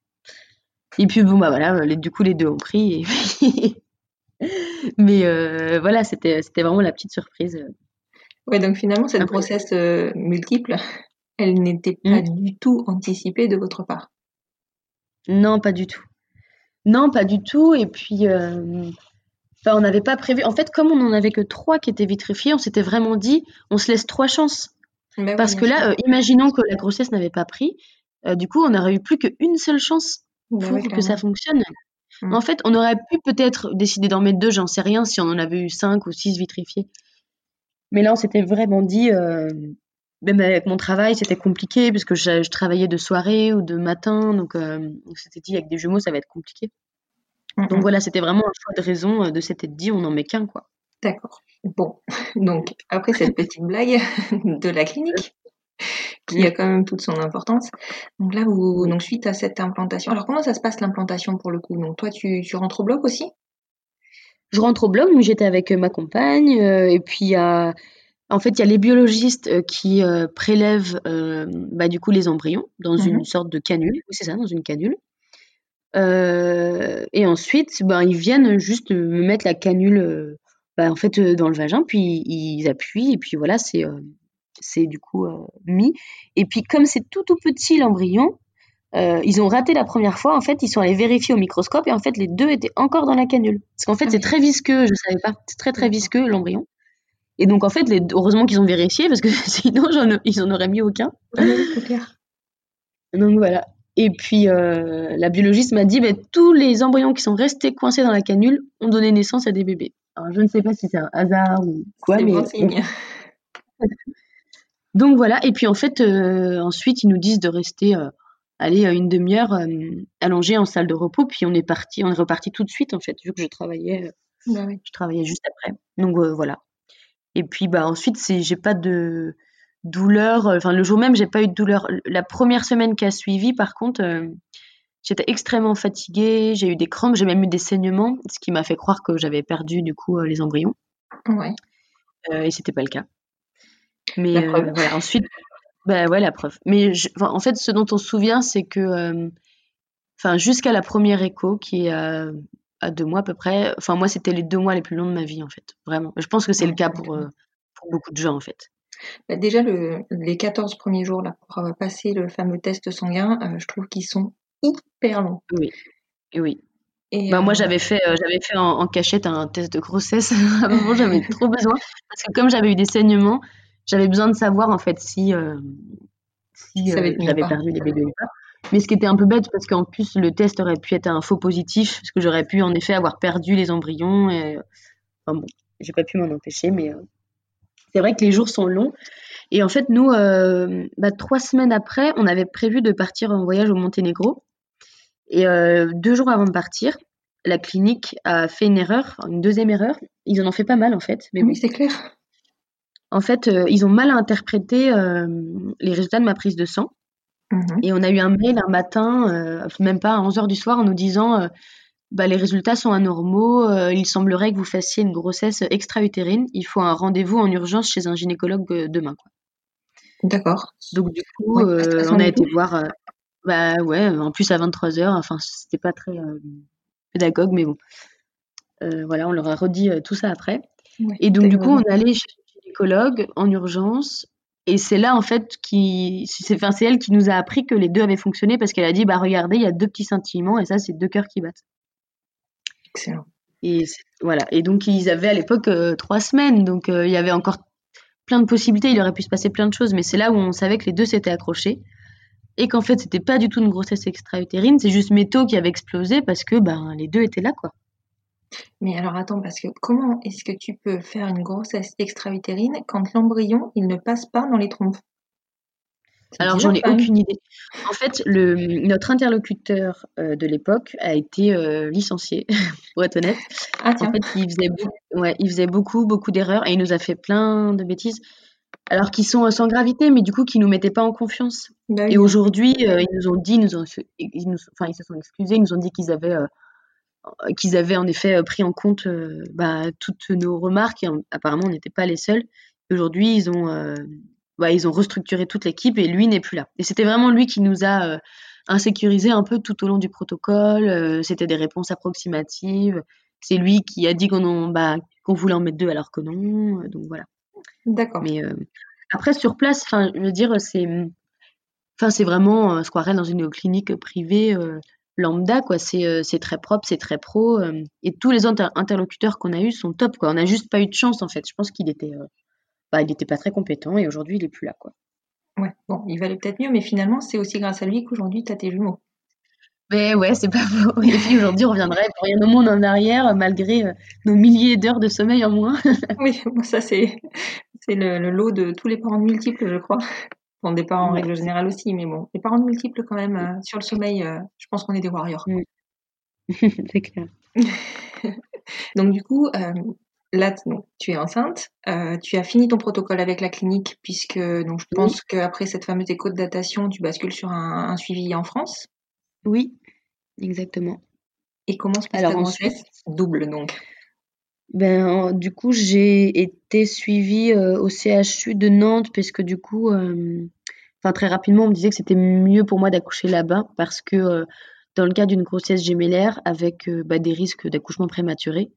Et puis bon bah voilà, les, du coup les deux ont pris. et *laughs* mais euh, voilà, c'était vraiment la petite surprise. Ouais, donc finalement, cette Après- grossesse euh, multiple, *laughs* elle n'était pas du tout anticipée de votre part? Non, pas du tout. Non, pas du tout. Et puis, euh, enfin, on n'avait pas prévu. En fait, comme on n'en avait que trois qui étaient vitrifiés, on s'était vraiment dit, on se laisse trois chances. Bah oui, Parce que là, euh, imaginons que la grossesse n'avait pas pris, euh, du coup, on n'aurait eu plus qu'une seule chance Bah pour oui, que ça fonctionne. Mm. En fait, on aurait pu peut-être décider d'en mettre deux, j'en sais rien, si on en avait eu cinq ou six vitrifiés. Mais là, on s'était vraiment dit, euh, même avec mon travail, c'était compliqué parce que je, je travaillais de soirée ou de matin, donc on s'était dit avec des jumeaux, ça va être compliqué. Mm, Donc mm. voilà, c'était vraiment un choix de raison euh, de s'être dit, on n'en met qu'un, quoi. D'accord. Bon, *laughs* donc après cette petite blague *laughs* de la clinique, qui a quand même toute son importance. Donc là, vous, donc suite à cette implantation, alors comment ça se passe l'implantation pour le coup? Donc toi, tu, tu rentres au bloc aussi? Je rentre au bloc, donc j'étais avec euh, ma compagne, euh, et puis il y a, en fait, il y a les biologistes qui euh, prélèvent euh, bah, du coup les embryons dans Mhm. une sorte de canule, oui, c'est ça, dans une canule. Euh, et ensuite, ben, ils viennent juste me mettre la canule euh, bah, en fait, euh, dans le vagin, puis ils appuient, et puis voilà, c'est c'est du coup mis. Et puis comme c'est tout tout petit l'embryon, euh, ils ont raté la première fois, en fait, ils sont allés vérifier au microscope, et en fait, les deux étaient encore dans la canule. Parce qu'en fait, Ah c'est oui. très visqueux, je savais pas, c'est très très visqueux l'embryon. Et donc en fait, les, heureusement qu'ils ont vérifié, parce que *laughs* sinon, ils en auraient mis aucun. Oui, c'est clair. Donc voilà. Et puis euh, la biologiste m'a dit, bah, tous les embryons qui sont restés coincés dans la canule ont donné naissance à des bébés. Alors je ne sais pas si c'est un hasard ou quoi, mais bon signe. *laughs* donc voilà. Et puis en fait, euh, ensuite ils nous disent de rester, euh, aller une demi-heure euh, allongés en salle de repos. Puis on est parti, on est reparti tout de suite en fait, vu que je travaillais, euh, Bah oui. je travaillais juste après. Donc euh, voilà. Et puis bah ensuite c'est, j'ai pas de douleur. euh, Enfin le jour même j'ai pas eu de douleur. La première semaine qui a suivi, par contre. euh, J'étais extrêmement fatiguée, j'ai eu des crampes, j'ai même eu des saignements, ce qui m'a fait croire que j'avais perdu du coup euh, les embryons, Ouais. euh, et c'était pas le cas. Mais La euh, voilà, ensuite, bah ouais, la preuve. Mais je- en fait, ce dont on se souvient, c'est que, enfin, jusqu'à la première écho, qui est à, à deux mois à peu près, enfin, moi, c'était les deux mois les plus longs de ma vie, en fait, vraiment. Je pense que c'est Ouais, le cas pour, pour beaucoup de gens, en fait. Bah, déjà, le, les 14 premiers jours là, pour avoir passé le fameux test sanguin, euh, je trouve qu'ils sont hyper longs. Oui, oui. Et, Bah, moi, euh, j'avais fait, euh, j'avais fait en, en cachette un test de grossesse. *laughs* À un moment, j'avais *laughs* trop besoin. Parce que comme j'avais eu des saignements, j'avais besoin de savoir, en fait, si, euh, euh, j'avais perdu les bébés ou pas. Mais ce qui était un peu bête, parce qu'en plus, le test aurait pu être un faux positif, parce que j'aurais pu, en effet, avoir perdu les embryons. Et... Enfin bon, j'ai pas pu m'en empêcher, mais euh, c'est vrai que les jours sont longs. Et en fait, nous, euh, bah, trois semaines après, on avait prévu de partir en voyage au Monténégro. Et euh, deux jours avant de partir, la clinique a fait une erreur, une deuxième erreur. Ils en ont fait pas mal en fait, mais bon. Oui, c'est clair. En fait, euh, ils ont mal interprété les résultats de ma prise de sang. Mhm. Et on a eu un mail un matin, même pas à 11h du soir, en nous disant bah, les résultats sont anormaux, euh, il semblerait que vous fassiez une grossesse extra-utérine. Il faut un rendez-vous en urgence chez un gynécologue euh, demain. D'accord. Donc du coup, Ouais, euh, on a été voir. bah ouais, en plus à 23h, enfin c'était pas très pédagogue, mais bon. Voilà, on leur a redit tout ça après. Ouais, Et donc du coup, on est allé chez le gynécologue en urgence. et c'est là, en fait, qui, c'est, enfin, c'est elle qui nous a appris que les deux avaient fonctionné parce qu'elle a dit, bah, regardez, il y a deux petits scintillements et ça, c'est deux cœurs qui battent. Excellent. Et voilà. Et donc, ils avaient à l'époque euh, trois semaines. Donc, euh, il y avait encore plein de possibilités. Il aurait pu se passer plein de choses. Mais c'est là où on savait que les deux s'étaient accrochés. Et qu'en fait, c'était pas du tout une grossesse extra-utérine. C'est juste Métaux qui avait explosé parce que ben, les deux étaient là, quoi. Mais alors attends, parce que comment est-ce que tu peux faire une grossesse extra-utérine quand l'embryon, il ne passe pas dans les trompes alors j'en ai aucune idée. En fait, le, notre interlocuteur euh, de l'époque a été euh, licencié, *laughs* pour être honnête. Ah. En fait, il faisait, ouais, il faisait beaucoup, beaucoup d'erreurs et il nous a fait plein de bêtises. Alors qu'ils sont sans gravité, mais du coup, qui nous mettaient pas en confiance. Bah et aujourd'hui, euh, ils nous ont dit, ils nous ont, ils nous, enfin, ils se sont excusés, ils nous ont dit qu'ils avaient, qu'ils avaient en effet pris en compte bah, toutes nos remarques. Et apparemment, on n'était pas les seuls. Aujourd'hui, ils ont bah, ils ont restructuré toute l'équipe et lui n'est plus là. Et c'était vraiment lui qui nous a euh, insécurisé un peu tout au long du protocole. Euh, c'était des réponses approximatives. C'est lui qui a dit qu'on bah, qu'on voulait en mettre deux alors que non. Donc voilà. D'accord. Mais euh, après sur place, je veux dire, c'est, enfin, c'est vraiment se croirait dans une clinique privée lambda quoi. C'est, c'est très propre, c'est très pro. et tous les interlocuteurs qu'on a eus sont top quoi. On n'a juste pas eu de chance en fait. Je pense qu'il était bah, il n'était pas très compétent et aujourd'hui, il n'est plus là. Quoi. Ouais, bon, il valait peut-être mieux, mais finalement, c'est aussi grâce à lui qu'aujourd'hui, tu as tes jumeaux. Mais ouais, c'est pas faux. Et puis aujourd'hui, on reviendrait pour rien au monde en arrière, malgré euh, nos milliers d'heures de sommeil en moins. *laughs* oui, ça, c'est, c'est le, lot de tous les parents multiples, je crois. Bon, des parents en règle générale aussi, mais bon, les parents multiples, quand même, euh, sur le sommeil, euh, je pense qu'on est des warriors. Mm. *laughs* c'est clair. *laughs* Donc, du coup, là, tu es enceinte, euh, tu as fini ton protocole avec la clinique, puisque donc je pense qu'après cette fameuse écho de datation, tu bascules sur un, suivi en France. Oui, exactement. Et comment se passe Alors, ta Double donc? Ben, du coup, j'ai été suivie euh, au CHU de Nantes, puisque du coup, euh, enfin très rapidement, on me disait que c'était mieux pour moi d'accoucher là-bas, parce que dans le cas d'une grossesse gémellaire, avec bah, des risques d'accouchement prématuré,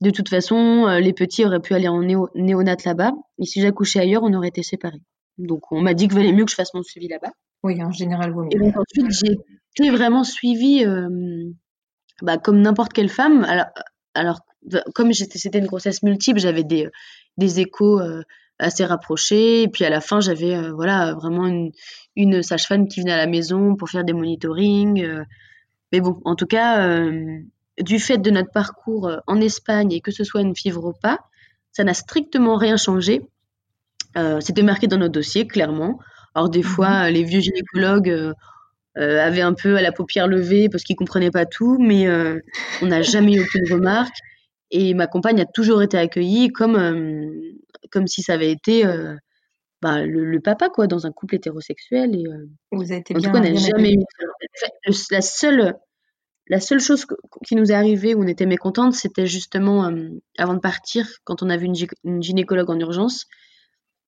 de toute façon, euh, les petits auraient pu aller en néo néonat là-bas. Et si j'accouchais ailleurs, on aurait été séparés. Donc, on m'a dit qu'il valait mieux que je fasse mon suivi là-bas. Oui, en général, vaut mieux. Et donc, ensuite, j'ai été vraiment suivie euh, bah, comme n'importe quelle femme. Alors, alors comme c'était une grossesse multiple, j'avais des, des échos euh, assez rapprochés. Et puis, à la fin, j'avais voilà, vraiment une, une sage-femme qui venait à la maison pour faire des monitorings. mais bon, en tout cas du fait de notre parcours euh, en Espagne et que ce soit une fièvre ou pas, ça n'a strictement rien changé. Euh, c'était marqué dans notre dossier, clairement. Alors, des mhm. fois, les vieux gynécologues euh, avaient un peu à la paupière levée parce qu'ils ne comprenaient pas tout, mais on n'a *laughs* jamais eu aucune remarque. Et ma compagne a toujours été accueillie comme, comme si ça avait été bah, le, papa, quoi, dans un couple hétérosexuel. Et, Vous avez été en bien, tout cas, on n'a jamais eu. La seule la seule chose qui nous est arrivée où on était mécontente, c'était justement euh, avant de partir, quand on a vu une, gynécologue en urgence,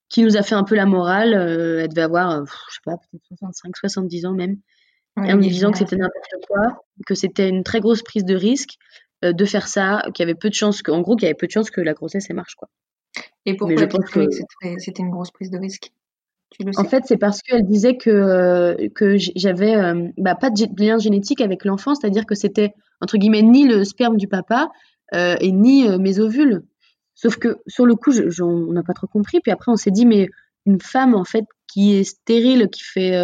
qui nous a fait un peu la morale. Euh, elle devait avoir, euh, je sais pas, peut-être 65, 70 ans même. en nous disant que c'était n'importe quoi, que c'était une très grosse prise de risque de faire ça, qu'il y avait peu de chances, qu'en gros, qu'il y avait peu de chances que la grossesse marche, quoi. Et pourquoi tu que c'était une grosse prise de risque? En fait, c'est parce qu'elle disait que, euh, que j'avais euh, bah, pas de lien génétique avec l'enfant, c'est-à-dire que c'était, entre guillemets, ni le sperme du papa euh, et ni mes ovules. Sauf que sur le coup, on n'a pas trop compris. Puis après, on s'est dit, mais une femme, en fait, qui est stérile, qui, fait,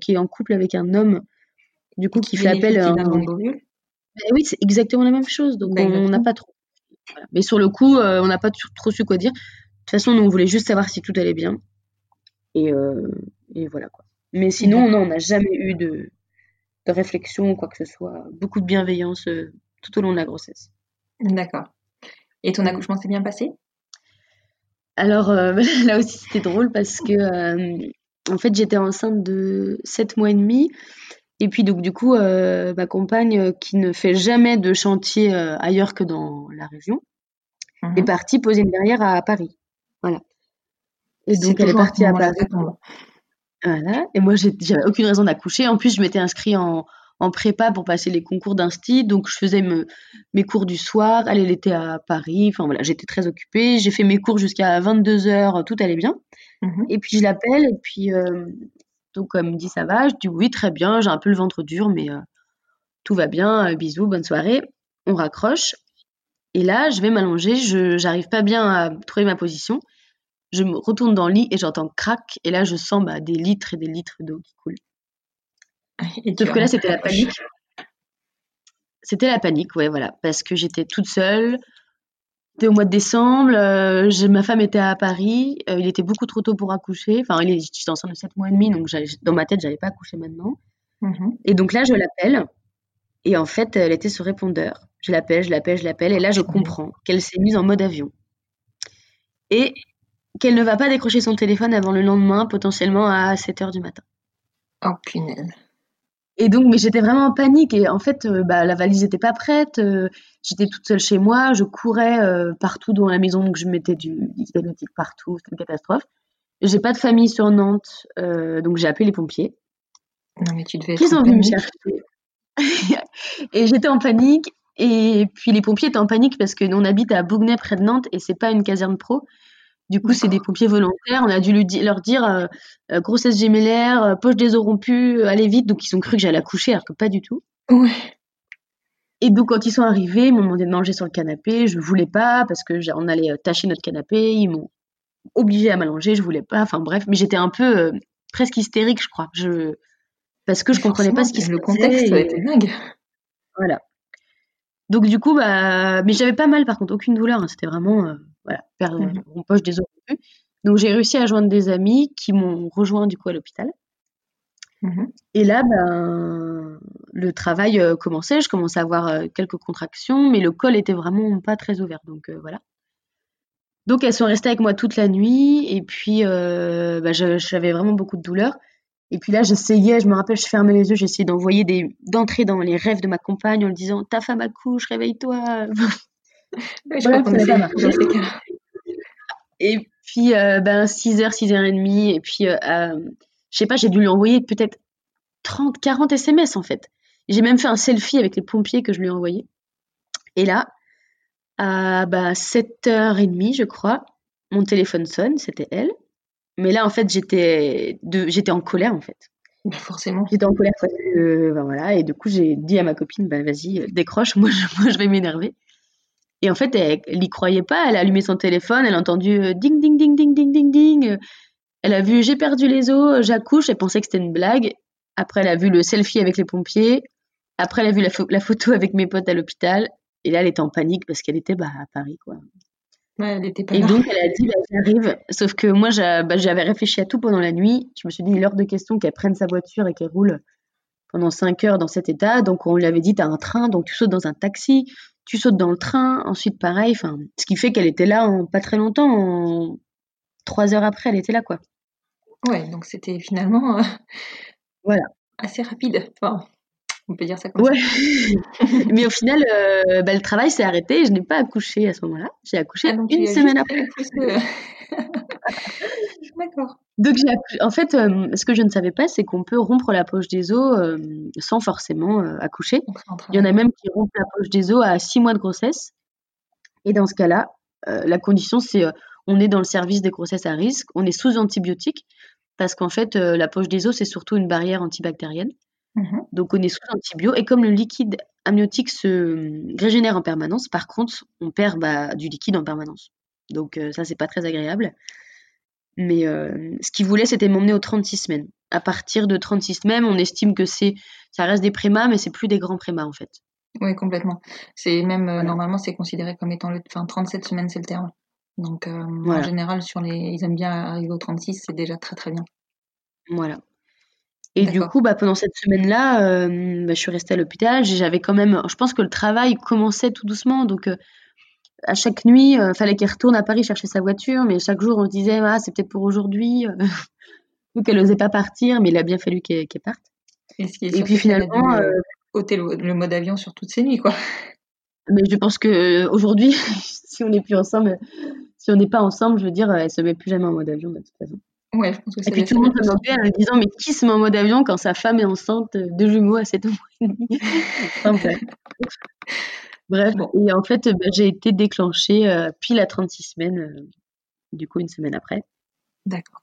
qui est en couple avec un homme, du coup, qui, fait appel à un. Ben oui, c'est exactement la même chose. Donc, on n'a pas trop. Mais sur le coup, on n'a pas trop su quoi dire. De toute façon, nous, on voulait juste savoir si tout allait bien. Euh, et, voilà quoi. Mais sinon, non, on n'a jamais eu de, de réflexion ou quoi que ce soit. Beaucoup de bienveillance euh, tout au long de la grossesse. D'accord. Et ton accouchement s'est bien passé? Alors euh, *laughs* là aussi c'était drôle parce que en fait j'étais enceinte de 7 mois et demi et puis donc du coup ma compagne qui ne fait jamais de chantier ailleurs que dans la région est partie poser une verrière à Paris. Et donc, elle est partie à Paris. Voilà. Et moi, j'avais aucune raison d'accoucher. En plus, je m'étais inscrite en, en, prépa pour passer les concours d'instit. Donc, je faisais mes cours du soir. Elle, elle était à Paris. Enfin, voilà, j'étais très occupée. J'ai fait mes cours jusqu'à 22h. Tout allait bien. Mhm. Et puis je l'appelle, et puis donc elle me dit ça va, je dis oui, très bien, j'ai un peu le ventre dur, mais tout va bien, bisous, bonne soirée. On raccroche. Et là, je vais m'allonger, je j'arrive pas bien à trouver ma position. Je me retourne dans le lit et j'entends crac. Et là, je sens bah, des litres et des litres d'eau qui coulent. *laughs* Et Sauf que là, c'était la panique. C'était la panique, ouais, voilà. Parce que j'étais toute seule. C'était au mois de décembre. Euh, ma femme était à Paris. Euh, il était beaucoup trop tôt pour accoucher. Enfin, j'étais enceinte de 7 mois et demi. Donc, dans ma tête, j'avais pas accouché maintenant. Mhm. Et donc là, je l'appelle. Et en fait, elle était sur répondeur. Je l'appelle, je l'appelle, je l'appelle. Et là, je comprends qu'elle s'est mise en mode avion. Et qu'elle ne va pas décrocher son téléphone avant le lendemain, potentiellement à 7 h du matin. Oh punaise. Et donc, mais j'étais vraiment en panique. Et en fait, euh, bah, la valise n'était pas prête. Euh, j'étais toute seule chez moi. Je courais euh, partout dans la maison. Donc, je mettais du liquide partout. C'était une catastrophe. J'ai pas de famille sur Nantes. donc, j'ai appelé les pompiers. Non, mais tu devais Qui sont venus me chercher. *laughs* et j'étais en panique. Et puis, les pompiers étaient en panique parce que nous, on habite à Bougnay, près de Nantes. Et c'est pas une caserne pro. Du coup, c'est des pompiers volontaires. On a dû leur dire euh, euh, grossesse gémellaire, euh, poche des os rompus, allez vite. Donc, ils ont cru que j'allais accoucher, alors que pas du tout. Ouais. Et donc, quand ils sont arrivés, ils m'ont demandé de manger sur le canapé. Je voulais pas parce que on allait tâcher notre canapé. Ils m'ont obligé à m'allonger. Je voulais pas. Enfin bref, mais j'étais un peu presque hystérique, je crois. Je parce que je comprenais pas ce qui se passait. Le contexte était dingue. Voilà. Donc du coup, bah, mais j'avais pas mal par contre, aucune douleur. Hein. C'était vraiment voilà, perdre mon poche des os Donc j'ai réussi à joindre des amis qui m'ont rejoint du coup à l'hôpital. Mmh Et là, ben, le travail euh, commençait, je commençais à avoir euh, quelques contractions, mais le col était vraiment pas très ouvert. Donc euh, voilà. Donc elles sont restées avec moi toute la nuit, et puis bah, j'avais vraiment beaucoup de douleur. Et puis là, j'essayais, je me rappelle, je fermais les yeux, j'essayais d'envoyer des, d'entrer dans les rêves de ma compagne en lui disant Ta femme accouche, réveille-toi. Et puis, euh, ben, 6h, 6h30, et puis, euh, je sais pas, j'ai dû lui envoyer peut-être 30, 40 SMS en fait. J'ai même fait un selfie avec les pompiers que je lui ai envoyé. Et là, à bah, 7h30, je crois, mon téléphone sonne, c'était elle. Mais là, en fait, j'étais, de, j'étais en colère, en fait. Bah, forcément. J'étais en colère parce que, ben, voilà, et du coup, j'ai dit à ma copine, bah, vas-y, décroche, *laughs* moi je, moi, je vais m'énerver. Et en fait, elle n'y croyait pas. Elle a allumé son téléphone, elle a entendu euh, ding, ding, ding, ding, ding, ding, ding. Elle a vu j'ai perdu les os, j'accouche. Elle pensait que c'était une blague. Après, elle a vu le selfie avec les pompiers. Après, elle a vu la, photo avec mes potes à l'hôpital. Et là, elle était en panique parce qu'elle était bah, à Paris, quoi. Ouais, elle était pas et donc, elle a dit, bah, j'arrive. Sauf que moi, bah, j'avais réfléchi à tout pendant la nuit. Je me suis dit, hors de question qu'elle prenne sa voiture et qu'elle roule pendant 5 heures dans cet état. Donc, on lui avait dit, tu as un train, donc tu sautes dans un taxi tu sautes dans le train, ensuite pareil, enfin, ce qui fait qu'elle était là en pas très longtemps, trois heures après, elle était là, quoi. Ouais, donc c'était finalement euh, *laughs* voilà. assez rapide. Enfin, on peut dire ça comme ouais. ça. *laughs* Mais au final, euh, bah, le travail s'est arrêté je n'ai pas accouché à ce moment-là. J'ai accouché ah, une semaine après. *laughs* D'accord. Donc, en fait, euh, ce que je ne savais pas, c'est qu'on peut rompre la poche des os euh, sans forcément euh, accoucher. Il y en a même qui rompent la poche des os à six mois de grossesse. Et dans ce cas-là, la condition, c'est on est dans le service des grossesses à risque, on est sous antibiotiques, parce qu'en fait, la poche des os, c'est surtout une barrière antibactérienne. Mmh Donc, on est sous antibio. Et comme le liquide amniotique se régénère en permanence, par contre, on perd bah, du liquide en permanence. Donc, ça, c'est pas très agréable. Mais euh, ce qu'il voulait, c'était m'emmener aux 36 semaines. À partir de 36 semaines, on estime que c'est, ça reste des prémas, mais c'est plus des grands prémas en fait. Oui, complètement. C'est même euh, normalement, c'est considéré comme étant le, enfin 37 semaines, c'est le terme. Donc euh, en général, sur les, ils aiment bien arriver aux 36, c'est déjà très très bien. Voilà. Et du coup, bah, pendant cette semaine-là, bah, je suis restée à l'hôpital. J'avais quand même, je pense que le travail commençait tout doucement, donc à chaque nuit, il euh, fallait qu'elle retourne à Paris chercher sa voiture, mais chaque jour on se disait ah c'est peut-être pour aujourd'hui, euh. *laughs* donc elle n'osait pas partir, mais il a bien fallu qu'elle parte. Et, puis finalement, euh, ôter le, mode avion sur toutes ces nuits, quoi. *laughs* Mais je pense que aujourd'hui, *laughs* si on n'est plus ensemble, si on n'est pas ensemble, je veux dire, elle se met plus jamais en mode avion de toute façon. Ouais, je pense que Et puis tout le monde se demandait en disant mais qui se met en mode avion quand sa femme est enceinte de jumeaux à 7 mois et demi? Bref, et en fait, bah, j'ai été déclenchée euh, pile à 36 semaines, euh, du coup, une semaine après. D'accord.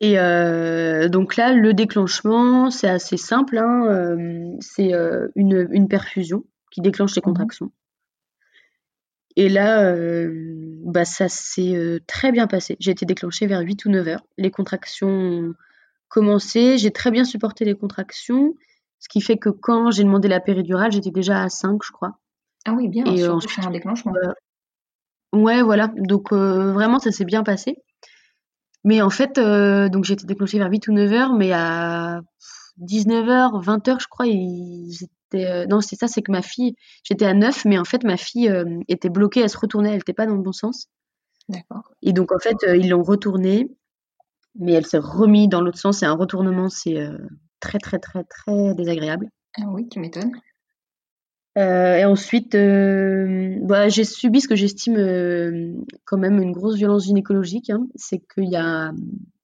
Et euh, donc là, le déclenchement, c'est assez simple. Hein, euh, c'est une, une perfusion qui déclenche les Mhm. contractions. Et là, bah, ça s'est très bien passé. J'ai été déclenchée vers 8 ou 9 heures. Les contractions ont commencé. J'ai très bien supporté les contractions. Ce qui fait que quand j'ai demandé la péridurale, j'étais déjà à 5, je crois. Ah oui, bien, Et, euh, surtout ensuite, un déclenchement. Ouais, voilà. Donc euh, vraiment, ça s'est bien passé. Mais en fait, euh, donc j'ai été déclenchée vers 8 ou 9 heures, mais à 19 heures, 20 heures, je crois, ils étaient... euh, non, c'est ça, c'est que ma fille, j'étais à 9, mais en fait, ma fille euh, était bloquée, elle se retournait, elle n'était pas dans le bon sens. D'accord. Et donc, en fait, euh, ils l'ont retournée, mais elle s'est remise dans l'autre sens. Et un retournement, c'est euh, très, très, très, très désagréable. Ah oui, tu m'étonnes. Euh, et ensuite, euh, bah, j'ai subi ce que j'estime euh, quand même une grosse violence gynécologique. hein. C'est qu'il y a,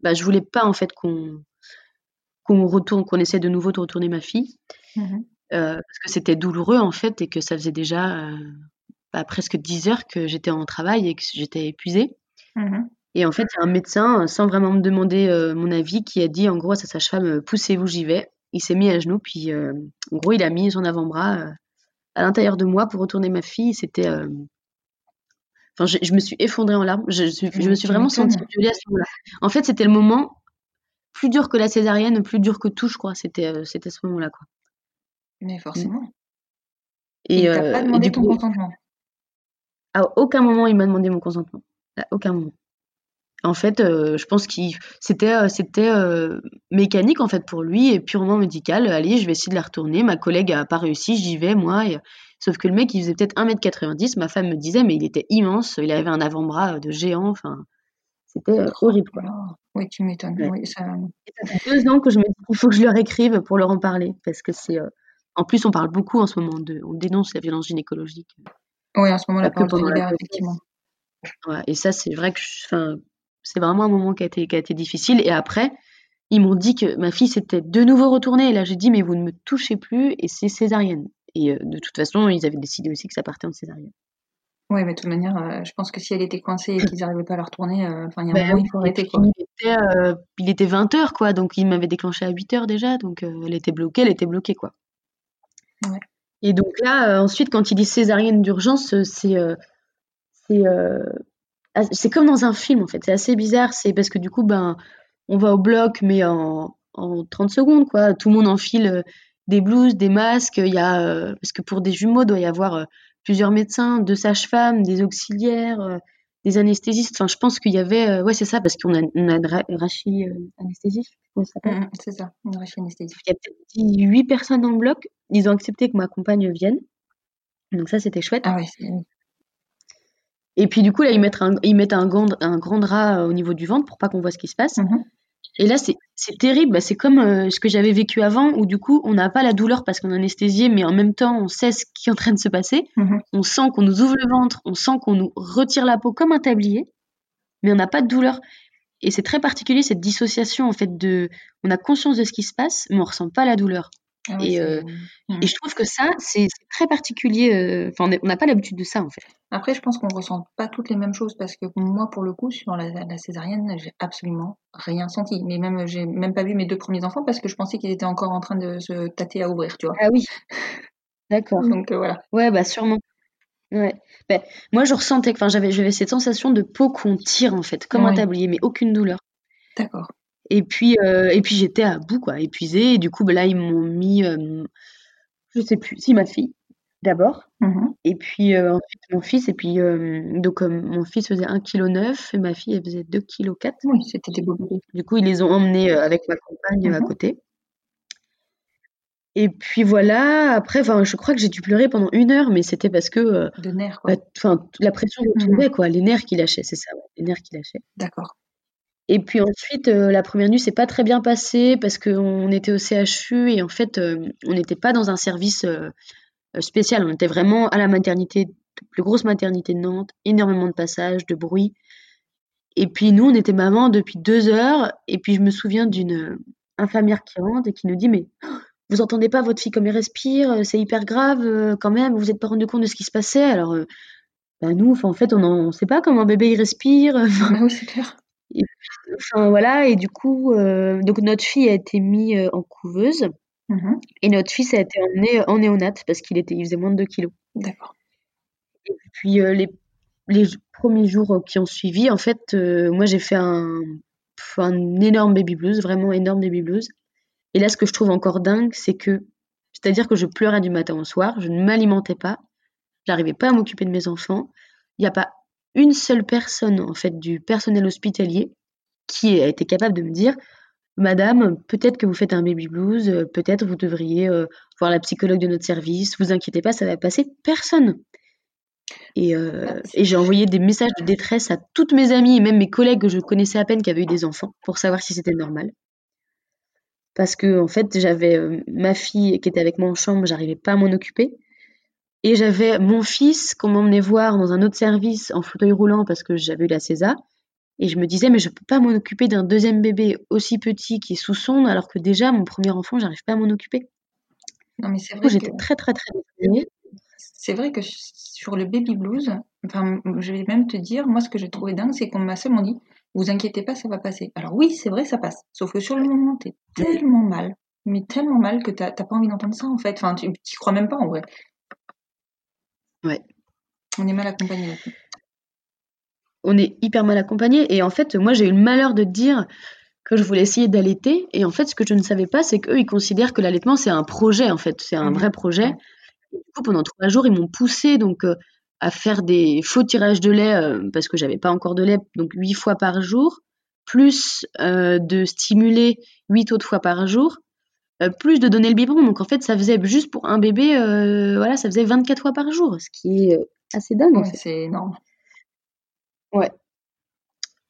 bah, je voulais pas en fait qu'on qu'on retourne, qu'on essaie de nouveau de retourner ma fille, Mhm. euh, parce que c'était douloureux en fait et que ça faisait déjà bah, presque 10 heures que j'étais en travail et que j'étais épuisée. Mhm. Et en fait, il y a un médecin, sans vraiment me demander mon avis, qui a dit en gros à sa sage-femme poussez-vous, j'y vais. Il s'est mis à genoux, puis en gros, il a mis son avant-bras à l'intérieur de moi pour retourner ma fille. C'était. euh, Enfin, je, je me suis effondrée en larmes. Je, me suis vraiment sentie violée à ce moment-là. En fait, c'était le moment plus dur que la césarienne, plus dur que tout, je crois. C'était euh, c'était ce moment-là, quoi. Mais forcément. Et, il t'a euh, pas et demandé du ton coup, consentement? à aucun moment, il m'a demandé mon consentement. À aucun moment. En fait, euh, je pense qu'il c'était euh, c'était euh, mécanique en fait pour lui et purement médical. Allez, je vais essayer de la retourner. Ma collègue a pas réussi, j'y vais moi. et- Sauf que le mec, il faisait peut-être 1m90. Ma femme me disait, mais il était immense. Il avait un avant-bras de géant. Enfin, c'était horrible. Quoi. Oui, tu m'étonnes. Ouais. Oui, ça... Fait deux ans que je me dis qu'il faut que je leur écrive pour leur en parler parce que c'est. En plus, on parle beaucoup en ce moment de, on dénonce la violence gynécologique. Oui, en ce moment, la parole effectivement. Ouais, et ça, c'est vrai que je- c'est vraiment un moment qui a été, qui a été difficile. Et après, ils m'ont dit que ma fille s'était de nouveau retournée. Et là, j'ai dit, mais vous ne me touchez plus et c'est césarienne. Et euh, de toute façon, ils avaient décidé aussi que ça partait en césarienne. Oui, mais de toute manière, euh, je pense que si elle était coincée et qu'ils n'arrivaient pas à la retourner, euh, il y a un Ben moment, il faut arrêter, quoi. il était, euh, il était 20h, quoi. Donc, il m'avait déclenché à 8h déjà. Donc, elle était bloquée, elle était bloquée, quoi. Ouais. Et donc là, ensuite, quand il dit césarienne d'urgence, c'est c'est ah, c'est comme dans un film, en fait. C'est assez bizarre. C'est parce que du coup, ben, on va au bloc, mais en, en 30 secondes, quoi. Tout le monde enfile euh, des blouses, des masques. Il y a, euh, parce que pour des jumeaux, il doit y avoir euh, plusieurs médecins, deux sages-femmes, des auxiliaires, euh, des anesthésistes. Enfin, je pense qu'il y avait, ouais, c'est ça, parce qu'on a, on a une ra- rachi euh, anesthésiste, Mhm, c'est ça, une anesthésie. il y a peut-être 18 personnes dans le bloc. Ils ont accepté que ma compagne vienne. Donc ça, c'était chouette. Ah c'est- Et puis du coup, là, ils mettent un, ils mettent un, grand, un grand drap euh, au niveau du ventre pour pas qu'on voit ce qui se passe. Mhm. Et là, c'est terrible. Bah, c'est comme euh, ce que j'avais vécu avant, où du coup, on n'a pas la douleur parce qu'on est anesthésié, mais en même temps, on sait ce qui est en train de se passer. Mhm. On sent qu'on nous ouvre le ventre, on sent qu'on nous retire la peau comme un tablier, mais on n'a pas de douleur. Et c'est très particulier cette dissociation en fait de, on a conscience de ce qui se passe, mais on ressent pas la douleur. Ah oui, Et, euh, je trouve que ça, c'est très particulier. Enfin, on n'a pas l'habitude de ça, en fait. Après, je pense qu'on ressent pas toutes les mêmes choses parce que moi, pour le coup, sur la, la césarienne, j'ai absolument rien senti. Mais même, j'ai même pas vu mes deux premiers enfants parce que je pensais qu'ils étaient encore en train de se tâter à ouvrir, tu vois. Ah oui. D'accord. Donc euh, voilà. Ouais, bah sûrement. Ouais. Bah, moi, je ressentais que, enfin, j'avais, j'avais cette sensation de peau qu'on tire, en fait, comme un tablier, mais aucune douleur. D'accord. Et puis, euh, et puis j'étais à bout, quoi, épuisée. Et du coup, bah, là, ils m'ont mis, euh, je sais plus, si ma fille, d'abord. Mhm. Et puis euh, ensuite mon fils. Et puis, euh, donc, mon fils faisait 1,9 kg et ma fille, elle faisait 2,4 kg. Oui, c'était des beaux bébés. Du coup, ils les ont emmenés avec ma compagne à Mhm. côté. Et puis voilà, après, je crois que j'ai dû pleurer pendant une heure, mais c'était parce que euh, De nerfs, quoi. bah, enfin, la pression retombait, quoi, les nerfs qui lâchaient, c'est ça, ouais, les nerfs qui lâchaient. D'accord. Et puis ensuite, euh, la première nuit, c'est pas très bien passé parce qu'on était au CHU et en fait, euh, on n'était pas dans un service euh, spécial, on était vraiment à la maternité, la plus grosse maternité de Nantes, énormément de passages, de bruit. Et puis nous, on était maman depuis deux heures et puis je me souviens d'une infirmière qui rentre et qui nous dit, mais vous entendez pas votre fille comme elle respire, c'est hyper grave quand même, vous êtes pas rendu compte de ce qui se passait. Alors, bah, nous, en fait, on ne sait pas comment un bébé il respire. Ah oui, c'est clair. Et enfin voilà, et du coup, euh, donc notre fille a été mise en couveuse Mmh et notre fils a été emmené en néonat parce qu'il était, il faisait moins de 2 kilos. D'accord. Et puis les, les premiers jours qui ont suivi, en fait, moi j'ai fait un, un énorme baby blues, vraiment énorme baby blues. Et là, ce que je trouve encore dingue, c'est que, c'est-à-dire que je pleurais du matin au soir, je ne m'alimentais pas, j'arrivais pas à m'occuper de mes enfants. Il n'y a pas une seule personne, en fait, du personnel hospitalier qui a été capable de me dire Madame, peut-être que vous faites un baby blues, peut-être vous devriez voir la psychologue de notre service, vous inquiétez pas, ça va passer. Personne. Et, bah, et j'ai envoyé des messages de détresse à toutes mes amies et même mes collègues que je connaissais à peine qui avaient eu des enfants pour savoir si c'était normal. Parce que en fait, j'avais ma fille qui était avec moi en chambre, j'arrivais pas à m'en occuper. Et j'avais mon fils qu'on m'emmenait voir dans un autre service en fauteuil roulant parce que j'avais eu la César. Et je me disais, mais je peux pas m'en occuper d'un deuxième bébé aussi petit qui est sous sonde, alors que déjà, mon premier enfant, j'arrive pas à m'en occuper. Non, mais c'est vrai. J'étais très, très, très déprimée. C'est vrai que sur le baby blues, enfin, je vais même te dire, moi, ce que j'ai trouvé dingue, c'est qu'on m'a seulement dit, vous inquiétez pas, ça va passer. Alors oui, c'est vrai, ça passe. Sauf que sur le moment, t'es tellement mal, mais tellement mal que t'as pas envie d'entendre ça, en fait. Enfin, tu crois même pas, en vrai. Ouais. On est mal accompagné on est hyper mal accompagné. Et en fait, moi, j'ai eu le malheur de dire que je voulais essayer d'allaiter. Et en fait, ce que je ne savais pas, c'est qu'eux, ils considèrent que l'allaitement, c'est un projet, en fait. C'est un mmh vrai projet. du coup, pendant trois jours, ils m'ont poussé donc, euh, à faire des faux tirages de lait euh, parce que j'avais pas encore de lait, donc huit fois par jour, plus euh, de stimuler huit autres fois par jour. Plus de donner le biberon. Donc en fait, ça faisait juste pour un bébé, voilà, ça faisait 24 fois par jour, ce qui est assez dingue. C'est énorme. Ouais.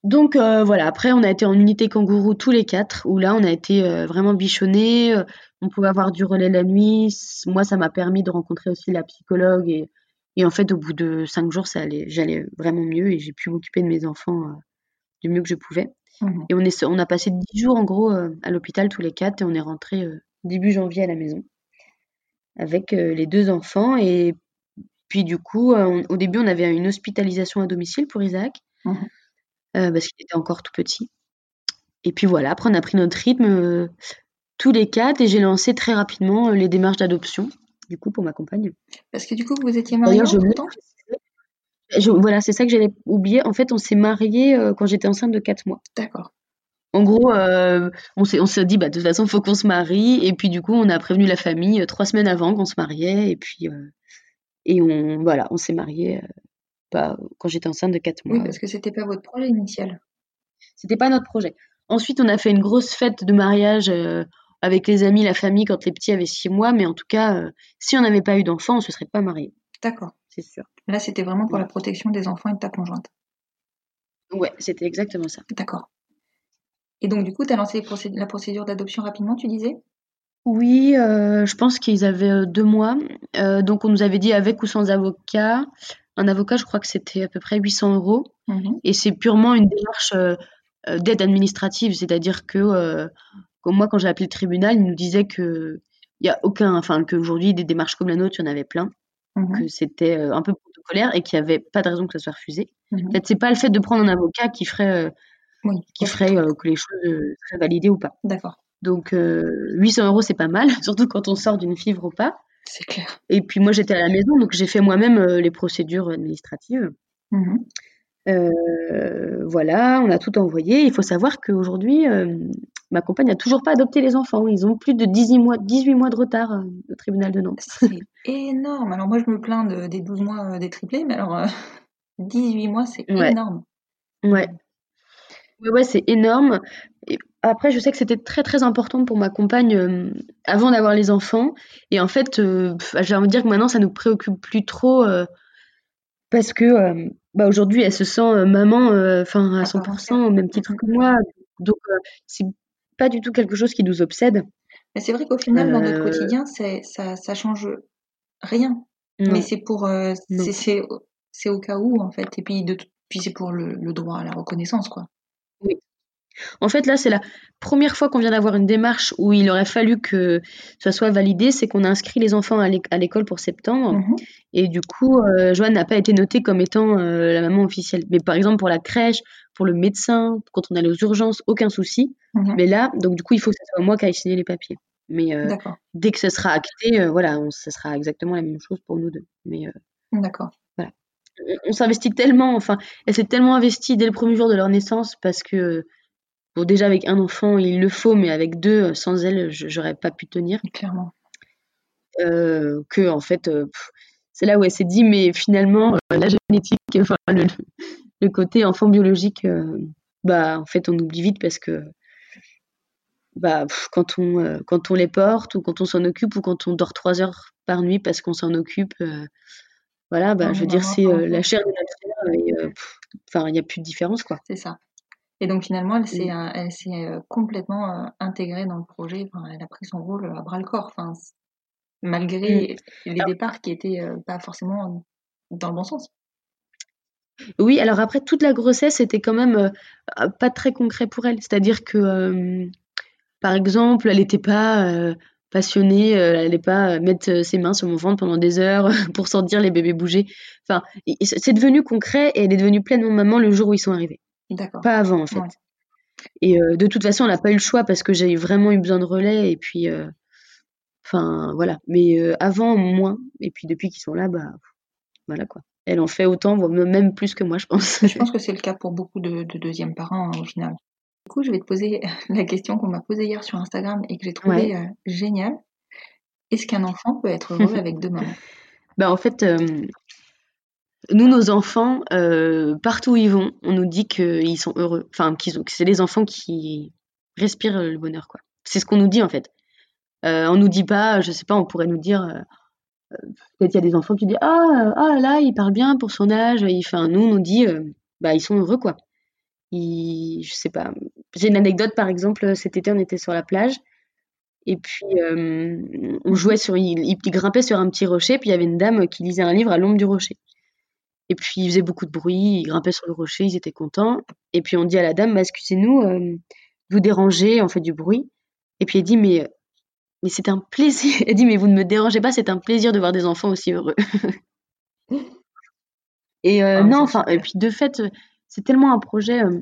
Donc euh, voilà, après on a été en unité kangourou tous les quatre, où là on a été euh, vraiment bichonnés, euh, on pouvait avoir du relais la nuit. Moi ça m'a permis de rencontrer aussi la psychologue et, et en fait au bout de cinq jours ça allait, j'allais vraiment mieux et j'ai pu m'occuper de mes enfants du mieux que je pouvais. Mmh et on, est, on a passé dix jours en gros à l'hôpital tous les quatre et on est rentré début janvier à la maison avec les deux enfants et puis du coup, euh, au début, on avait une hospitalisation à domicile pour Isaac, mmh euh, parce qu'il était encore tout petit. Et puis voilà, après on a pris notre rythme euh, tous les quatre et j'ai lancé très rapidement les démarches d'adoption, du coup, pour ma compagne. Parce que du coup, vous étiez mariés en même temps? Voilà, c'est ça que j'allais oublier. En fait, on s'est mariés quand j'étais enceinte de 4 mois. D'accord. En gros, on s'est on s'est dit: «Bah, de toute façon, il faut qu'on se marie» et puis du coup, on a prévenu la famille, trois semaines avant qu'on se mariait et puis, et on, voilà, on s'est mariés pas, quand j'étais enceinte de 4 mois. Oui, parce que c'était pas votre projet initial. C'était pas notre projet. Ensuite, on a fait une grosse fête de mariage avec les amis, la famille, quand les petits avaient 6 mois. Mais en tout cas, si on n'avait pas eu d'enfants, on se serait pas mariés. D'accord. C'est sûr. Là, c'était vraiment pour la protection des enfants et de ta conjointe. Ouais, c'était exactement ça. D'accord. Et donc, du coup, tu as lancé la procédure d'adoption rapidement, tu disais? Oui, euh, je pense qu'ils avaient, euh, deux mois, euh, donc on nous avait dit avec ou sans avocat. Un avocat, je crois que c'était à peu près 800 euros mmh et c'est purement une démarche, d'aide administrative. C'est-à-dire que, moi, quand j'ai appelé le tribunal, il nous disait qu'il y a aucun enfin, qu'aujourd'hui des démarches comme la nôtre, il y en avait plein, mmh que c'était, un peu protocolaire et qu'il y avait pas de raison que ça soit refusé. Mmh fait, c'est pas le fait de prendre un avocat qui ferait, qui ferait, que les choses, seraient validées ou pas. D'accord. Donc 800 euh, euros, c'est pas mal, *laughs* surtout quand on sort d'une FIV pas. C'est clair. Et puis moi, j'étais à la maison, donc j'ai fait moi-même euh, les procédures administratives. Mmh euh, voilà, on a tout envoyé. Il faut savoir qu'aujourd'hui, ma compagne n'a toujours pas adopté les enfants. Ils ont plus de 18 mois, 18 mois de retard au tribunal de Nantes. C'est énorme. Alors moi, je me plains des 12 mois des triplés, mais alors *laughs* 18 mois, c'est énorme. Ouais. Ouais, ouais, c'est énorme. Et après, je sais que c'était très très important pour ma compagne euh, avant d'avoir les enfants. Et en fait, euh, j'ai envie de dire que maintenant, ça nous préoccupe plus trop euh, parce que bah, aujourd'hui, elle se sent maman, enfin à 100%, au même titre que moi. Donc, c'est pas du tout quelque chose qui nous obsède. Mais c'est vrai qu'au final, dans notre quotidien, c'est ça, ça change rien. Mais c'est pour, c'est au cas où en fait. Et puis, de, puis c'est pour le, le droit à la reconnaissance, quoi. Oui. En fait, là, c'est la première fois qu'on vient d'avoir une démarche où il aurait fallu que ça soit validé, c'est qu'on a inscrit les enfants à l'école pour septembre. Mhm. Et du coup, euh, Joanne n'a pas été notée comme étant euh, la maman officielle. Mais par exemple, pour la crèche, pour le médecin, quand on allait aux urgences, aucun souci. Mhm. Mais là, donc du coup, il faut que ce soit moi qui aille signer les papiers. Mais euh, dès que ce sera acté, voilà, ce sera exactement la même chose pour nous deux. Mais D'accord. Voilà. On, s'investit tellement, enfin, elle s'est tellement investie dès le premier jour de leur naissance parce que Bon, déjà avec un enfant, il le faut, mais avec deux, sans elle, j'aurais pas pu tenir. Clairement. Euh, que en fait, euh, c'est là où elle s'est dit, mais finalement, euh, la génétique, enfin le, côté enfant biologique, bah en fait, on oublie vite parce que bah quand on quand on les porte ou quand on s'en occupe ou quand on dort trois heures par nuit parce qu'on s'en occupe, voilà, bah je veux dire, c'est la chair de la et enfin, il n'y a plus de différence quoi. C'est ça. Et donc finalement, elle s'est, mmh. elle s'est euh, complètement euh, intégrée dans le projet. Enfin, elle a pris son rôle à bras le corps. Malgré mmh. les départs qui étaient euh, pas forcément dans le bon sens. Oui, alors après toute la grossesse était quand même pas très concret pour elle. C'est-à-dire que, par exemple, elle n'était pas passionnée, elle n'allait pas mettre ses mains sur mon ventre pendant des heures *laughs* pour sentir les bébés bouger. Enfin, c'est devenu concret et elle est devenue pleinement maman le jour où ils sont arrivés. Pas avant, en fait. Et euh, de toute façon, on n'a pas eu le choix parce que j'ai vraiment eu besoin de relais. Et puis, euh, enfin, voilà. Mais euh, avant, moins. Et puis, depuis qu'ils sont là, bah, voilà quoi. Elle en fait autant, même plus que moi, je pense. Je pense que c'est le cas pour beaucoup de, deuxièmes parents, au final. Du coup, je vais te poser *laughs* la question qu'on m'a posée hier sur Instagram et que j'ai trouvée géniale. Est-ce qu'un enfant peut être heureux avec deux mamans? *laughs* Bah, En fait, nous, nos enfants, euh, partout où ils vont, on nous dit qu'ils sont heureux. Enfin, qu'ils que c'est les enfants qui respirent le bonheur, quoi. C'est ce qu'on nous dit, en fait. Euh, on nous dit pas, je sais pas, on pourrait nous dire. Euh, peut-être il y a des enfants qui disent Ah, ah là, il parle bien pour son âge. Il fait nous, on nous dit Bah, ils sont heureux, quoi. Ils, je sais pas. J'ai une anecdote, par exemple, cet été, on était sur la plage. Et puis, on jouait sur. Il, grimpait sur un petit rocher, puis il y avait une dame qui lisait un livre à l'ombre du rocher. Et puis, il faisait beaucoup de bruit, il grimpait sur le rocher, ils étaient contents. Et puis, on dit à la dame, bah, excusez-nous, euh, vous dérangez, on fait du bruit. Et puis, elle dit, mais, mais c'est un plaisir. *laughs* Elle dit, mais vous ne me dérangez pas, c'est un plaisir de voir des enfants aussi heureux. *laughs* et euh, ah, non, enfin, et puis, de fait, c'est tellement un projet euh,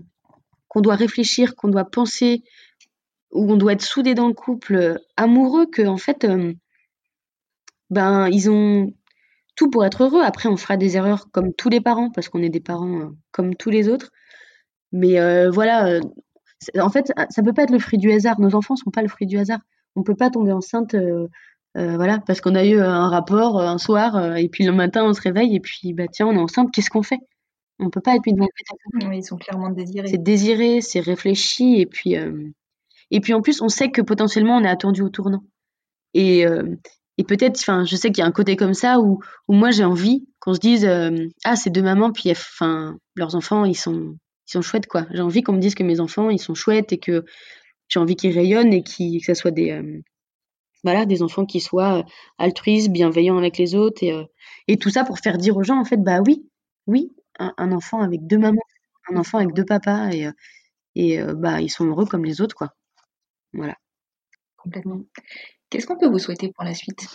qu'on doit réfléchir, qu'on doit penser, où on doit être soudé dans le couple, amoureux, que, en fait, ben, ils ont tout pour être heureux. Après, on fera des erreurs comme tous les parents, parce qu'on est des parents euh, comme tous les autres. Mais euh, voilà, euh, en fait, ça peut pas être le fruit du hasard. Nos enfants sont pas le fruit du hasard. On peut pas tomber enceinte, voilà, parce qu'on a eu un rapport un soir, et puis le matin, on se réveille, et puis bah tiens, on est enceinte. Qu'est-ce qu'on fait? On peut pas être une oui, Ils sont clairement désirés. C'est désiré, c'est réfléchi, et puis et puis en plus, on sait que potentiellement, on est attendu au tournant. Et, et peut-être, enfin, je sais qu'il y a un côté comme ça où, où moi j'ai envie qu'on se dise euh, ah c'est deux mamans puis enfin leurs enfants ils sont ils sont chouettes quoi. J'ai envie qu'on me dise que mes enfants ils sont chouettes et que j'ai envie qu'ils rayonnent et qui que ça soit des euh, voilà des enfants qui soient altruistes, bienveillants avec les autres et, euh, et tout ça pour faire dire aux gens en fait bah oui oui un, enfant avec deux mamans, un enfant avec deux papas et et bah ils sont heureux comme les autres quoi. Voilà. Complètement. Qu'est-ce qu'on peut vous souhaiter pour la suite?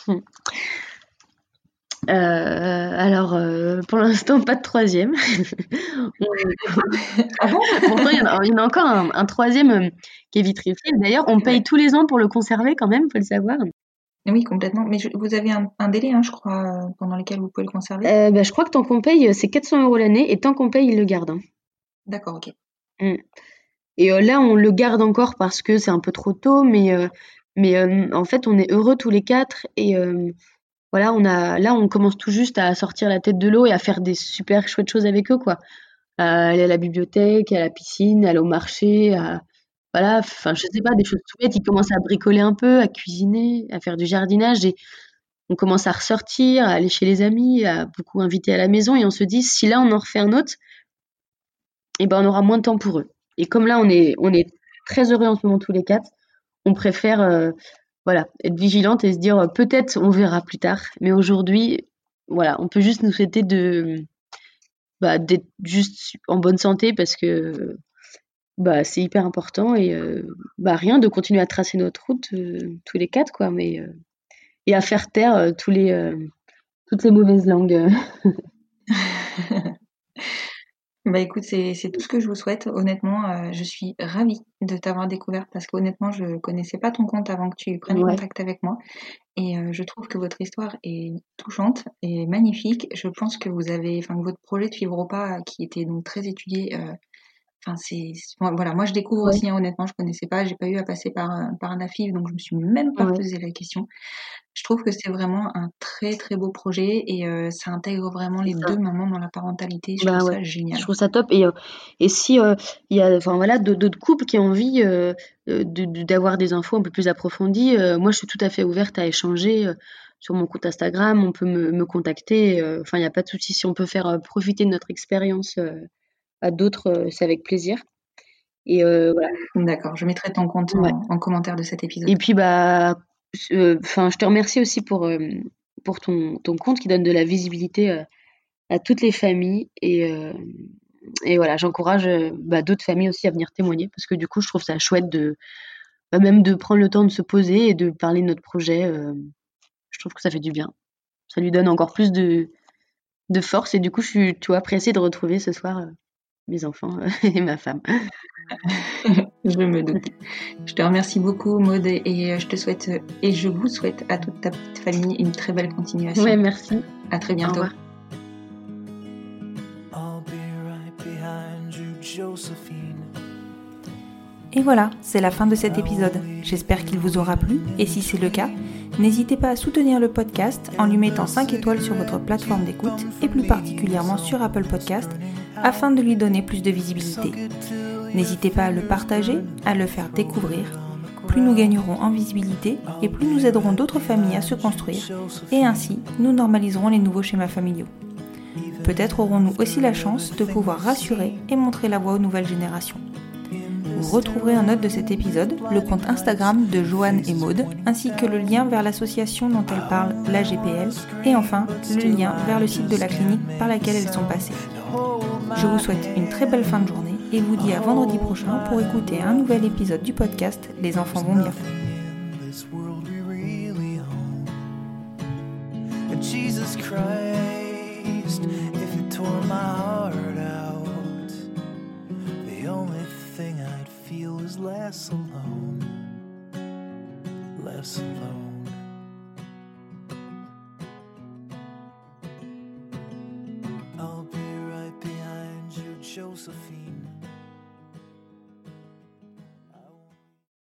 Euh, alors, euh, pour l'instant, pas de troisième. *laughs* ah bon? Il y, en a, encore un, troisième euh, qui est vitrifié. D'ailleurs, on paye tous les ans pour le conserver quand même, faut le savoir. Oui, complètement. Mais vous avez un, délai, hein, je crois, pendant lequel vous pouvez le conserver? Bah, Je crois que tant qu'on paye, c'est 400 euros l'année, et tant qu'on paye, il le garde. Hein. D'accord, ok. Mm. Et là, on le garde encore parce que c'est un peu trop tôt, mais mais en fait, on est heureux tous les quatre et voilà, on a là, on commence tout juste à sortir la tête de l'eau et à faire des super chouettes choses avec eux, quoi. Aller à la bibliothèque, à la piscine, aller au marché, à voilà, enfin, je sais pas, des choses tout bêtes. Ils commencent à bricoler un peu, à cuisiner, à faire du jardinage et on commence à ressortir, à aller chez les amis, à beaucoup inviter à la maison et on se dit si là on en refait un autre, eh ben on aura moins de temps pour eux. Et comme là on est on est très heureux en ce moment tous les quatre, on préfère euh, voilà, être vigilante et se dire peut-être on verra plus tard. Mais aujourd'hui, voilà, on peut juste nous souhaiter de bah, d'être juste en bonne santé parce que bah, c'est hyper important et bah, rien, de continuer à tracer notre route, tous les quatre quoi, mais et à faire taire, tous les, toutes les mauvaises langues. *laughs* Bah écoute, c'est tout ce que je vous souhaite. Honnêtement, je suis ravie de t'avoir découverte parce qu'honnêtement, je connaissais pas ton compte avant que tu prennes contact avec moi. Et je trouve que votre histoire est touchante et magnifique. Je pense que vous avez, enfin, votre projet de Vivre au pas, qui était donc très étudié, Enfin, c'est voilà, moi je découvre aussi hein, honnêtement, je connaissais pas, j'ai pas eu à passer par par un AFIV, donc je me suis même pas posé la question. Je trouve que c'est vraiment un très très beau projet et ça intègre vraiment les deux mamans dans la parentalité. Je bah trouve ça génial. Je trouve ça top et et si il y a enfin voilà d'autres couples qui ont envie d'avoir des infos un peu plus approfondies, moi je suis tout à fait ouverte à échanger. sur mon compte Instagram, on peut me, me contacter. Enfin, il n'y a pas de souci. Si on peut faire profiter de notre expérience à d'autres, euh, c'est avec plaisir. Et euh, voilà. D'accord, je mettrai ton compte en, commentaire de cet épisode. Et puis, bah, euh, enfin, je te remercie aussi pour, pour ton, ton, compte qui donne de la visibilité à toutes les familles. Et, et voilà, j'encourage bah, d'autres familles aussi à venir témoigner parce que du coup, je trouve ça chouette de bah, même de prendre le temps de se poser et de parler de notre projet. je trouve que ça fait du bien. Ça lui donne encore plus de, de force et du coup, je suis tu vois, pressée de retrouver ce soir mes enfants *laughs* et ma femme. *laughs* je me doute. Je te remercie beaucoup, Maud, et je te souhaite, et je vous souhaite à toute ta petite famille une très belle continuation. Ouais, merci. À très bientôt. Au revoir. Et voilà, c'est la fin de cet épisode. J'espère qu'il vous aura plu, et si c'est le cas, n'hésitez pas à soutenir le podcast en lui mettant 5 étoiles sur votre plateforme d'écoute, et plus particulièrement sur Apple Podcast afin de lui donner plus de visibilité. N'hésitez pas à le partager, à le faire découvrir. Plus nous gagnerons en visibilité et plus nous aiderons d'autres familles à se construire et ainsi nous normaliserons les nouveaux schémas familiaux. Peut-être aurons-nous aussi la chance de pouvoir rassurer et montrer la voie aux nouvelles générations. Vous retrouverez en note de cet épisode le compte Instagram de Joanne et Maude, ainsi que le lien vers l'association dont elles parlent, la GPL, et enfin le lien vers le site de la clinique par laquelle elles sont passées. Je vous souhaite une très belle fin de journée et vous dis à vendredi prochain pour écouter un nouvel épisode du podcast Les enfants vont bien. Josephine.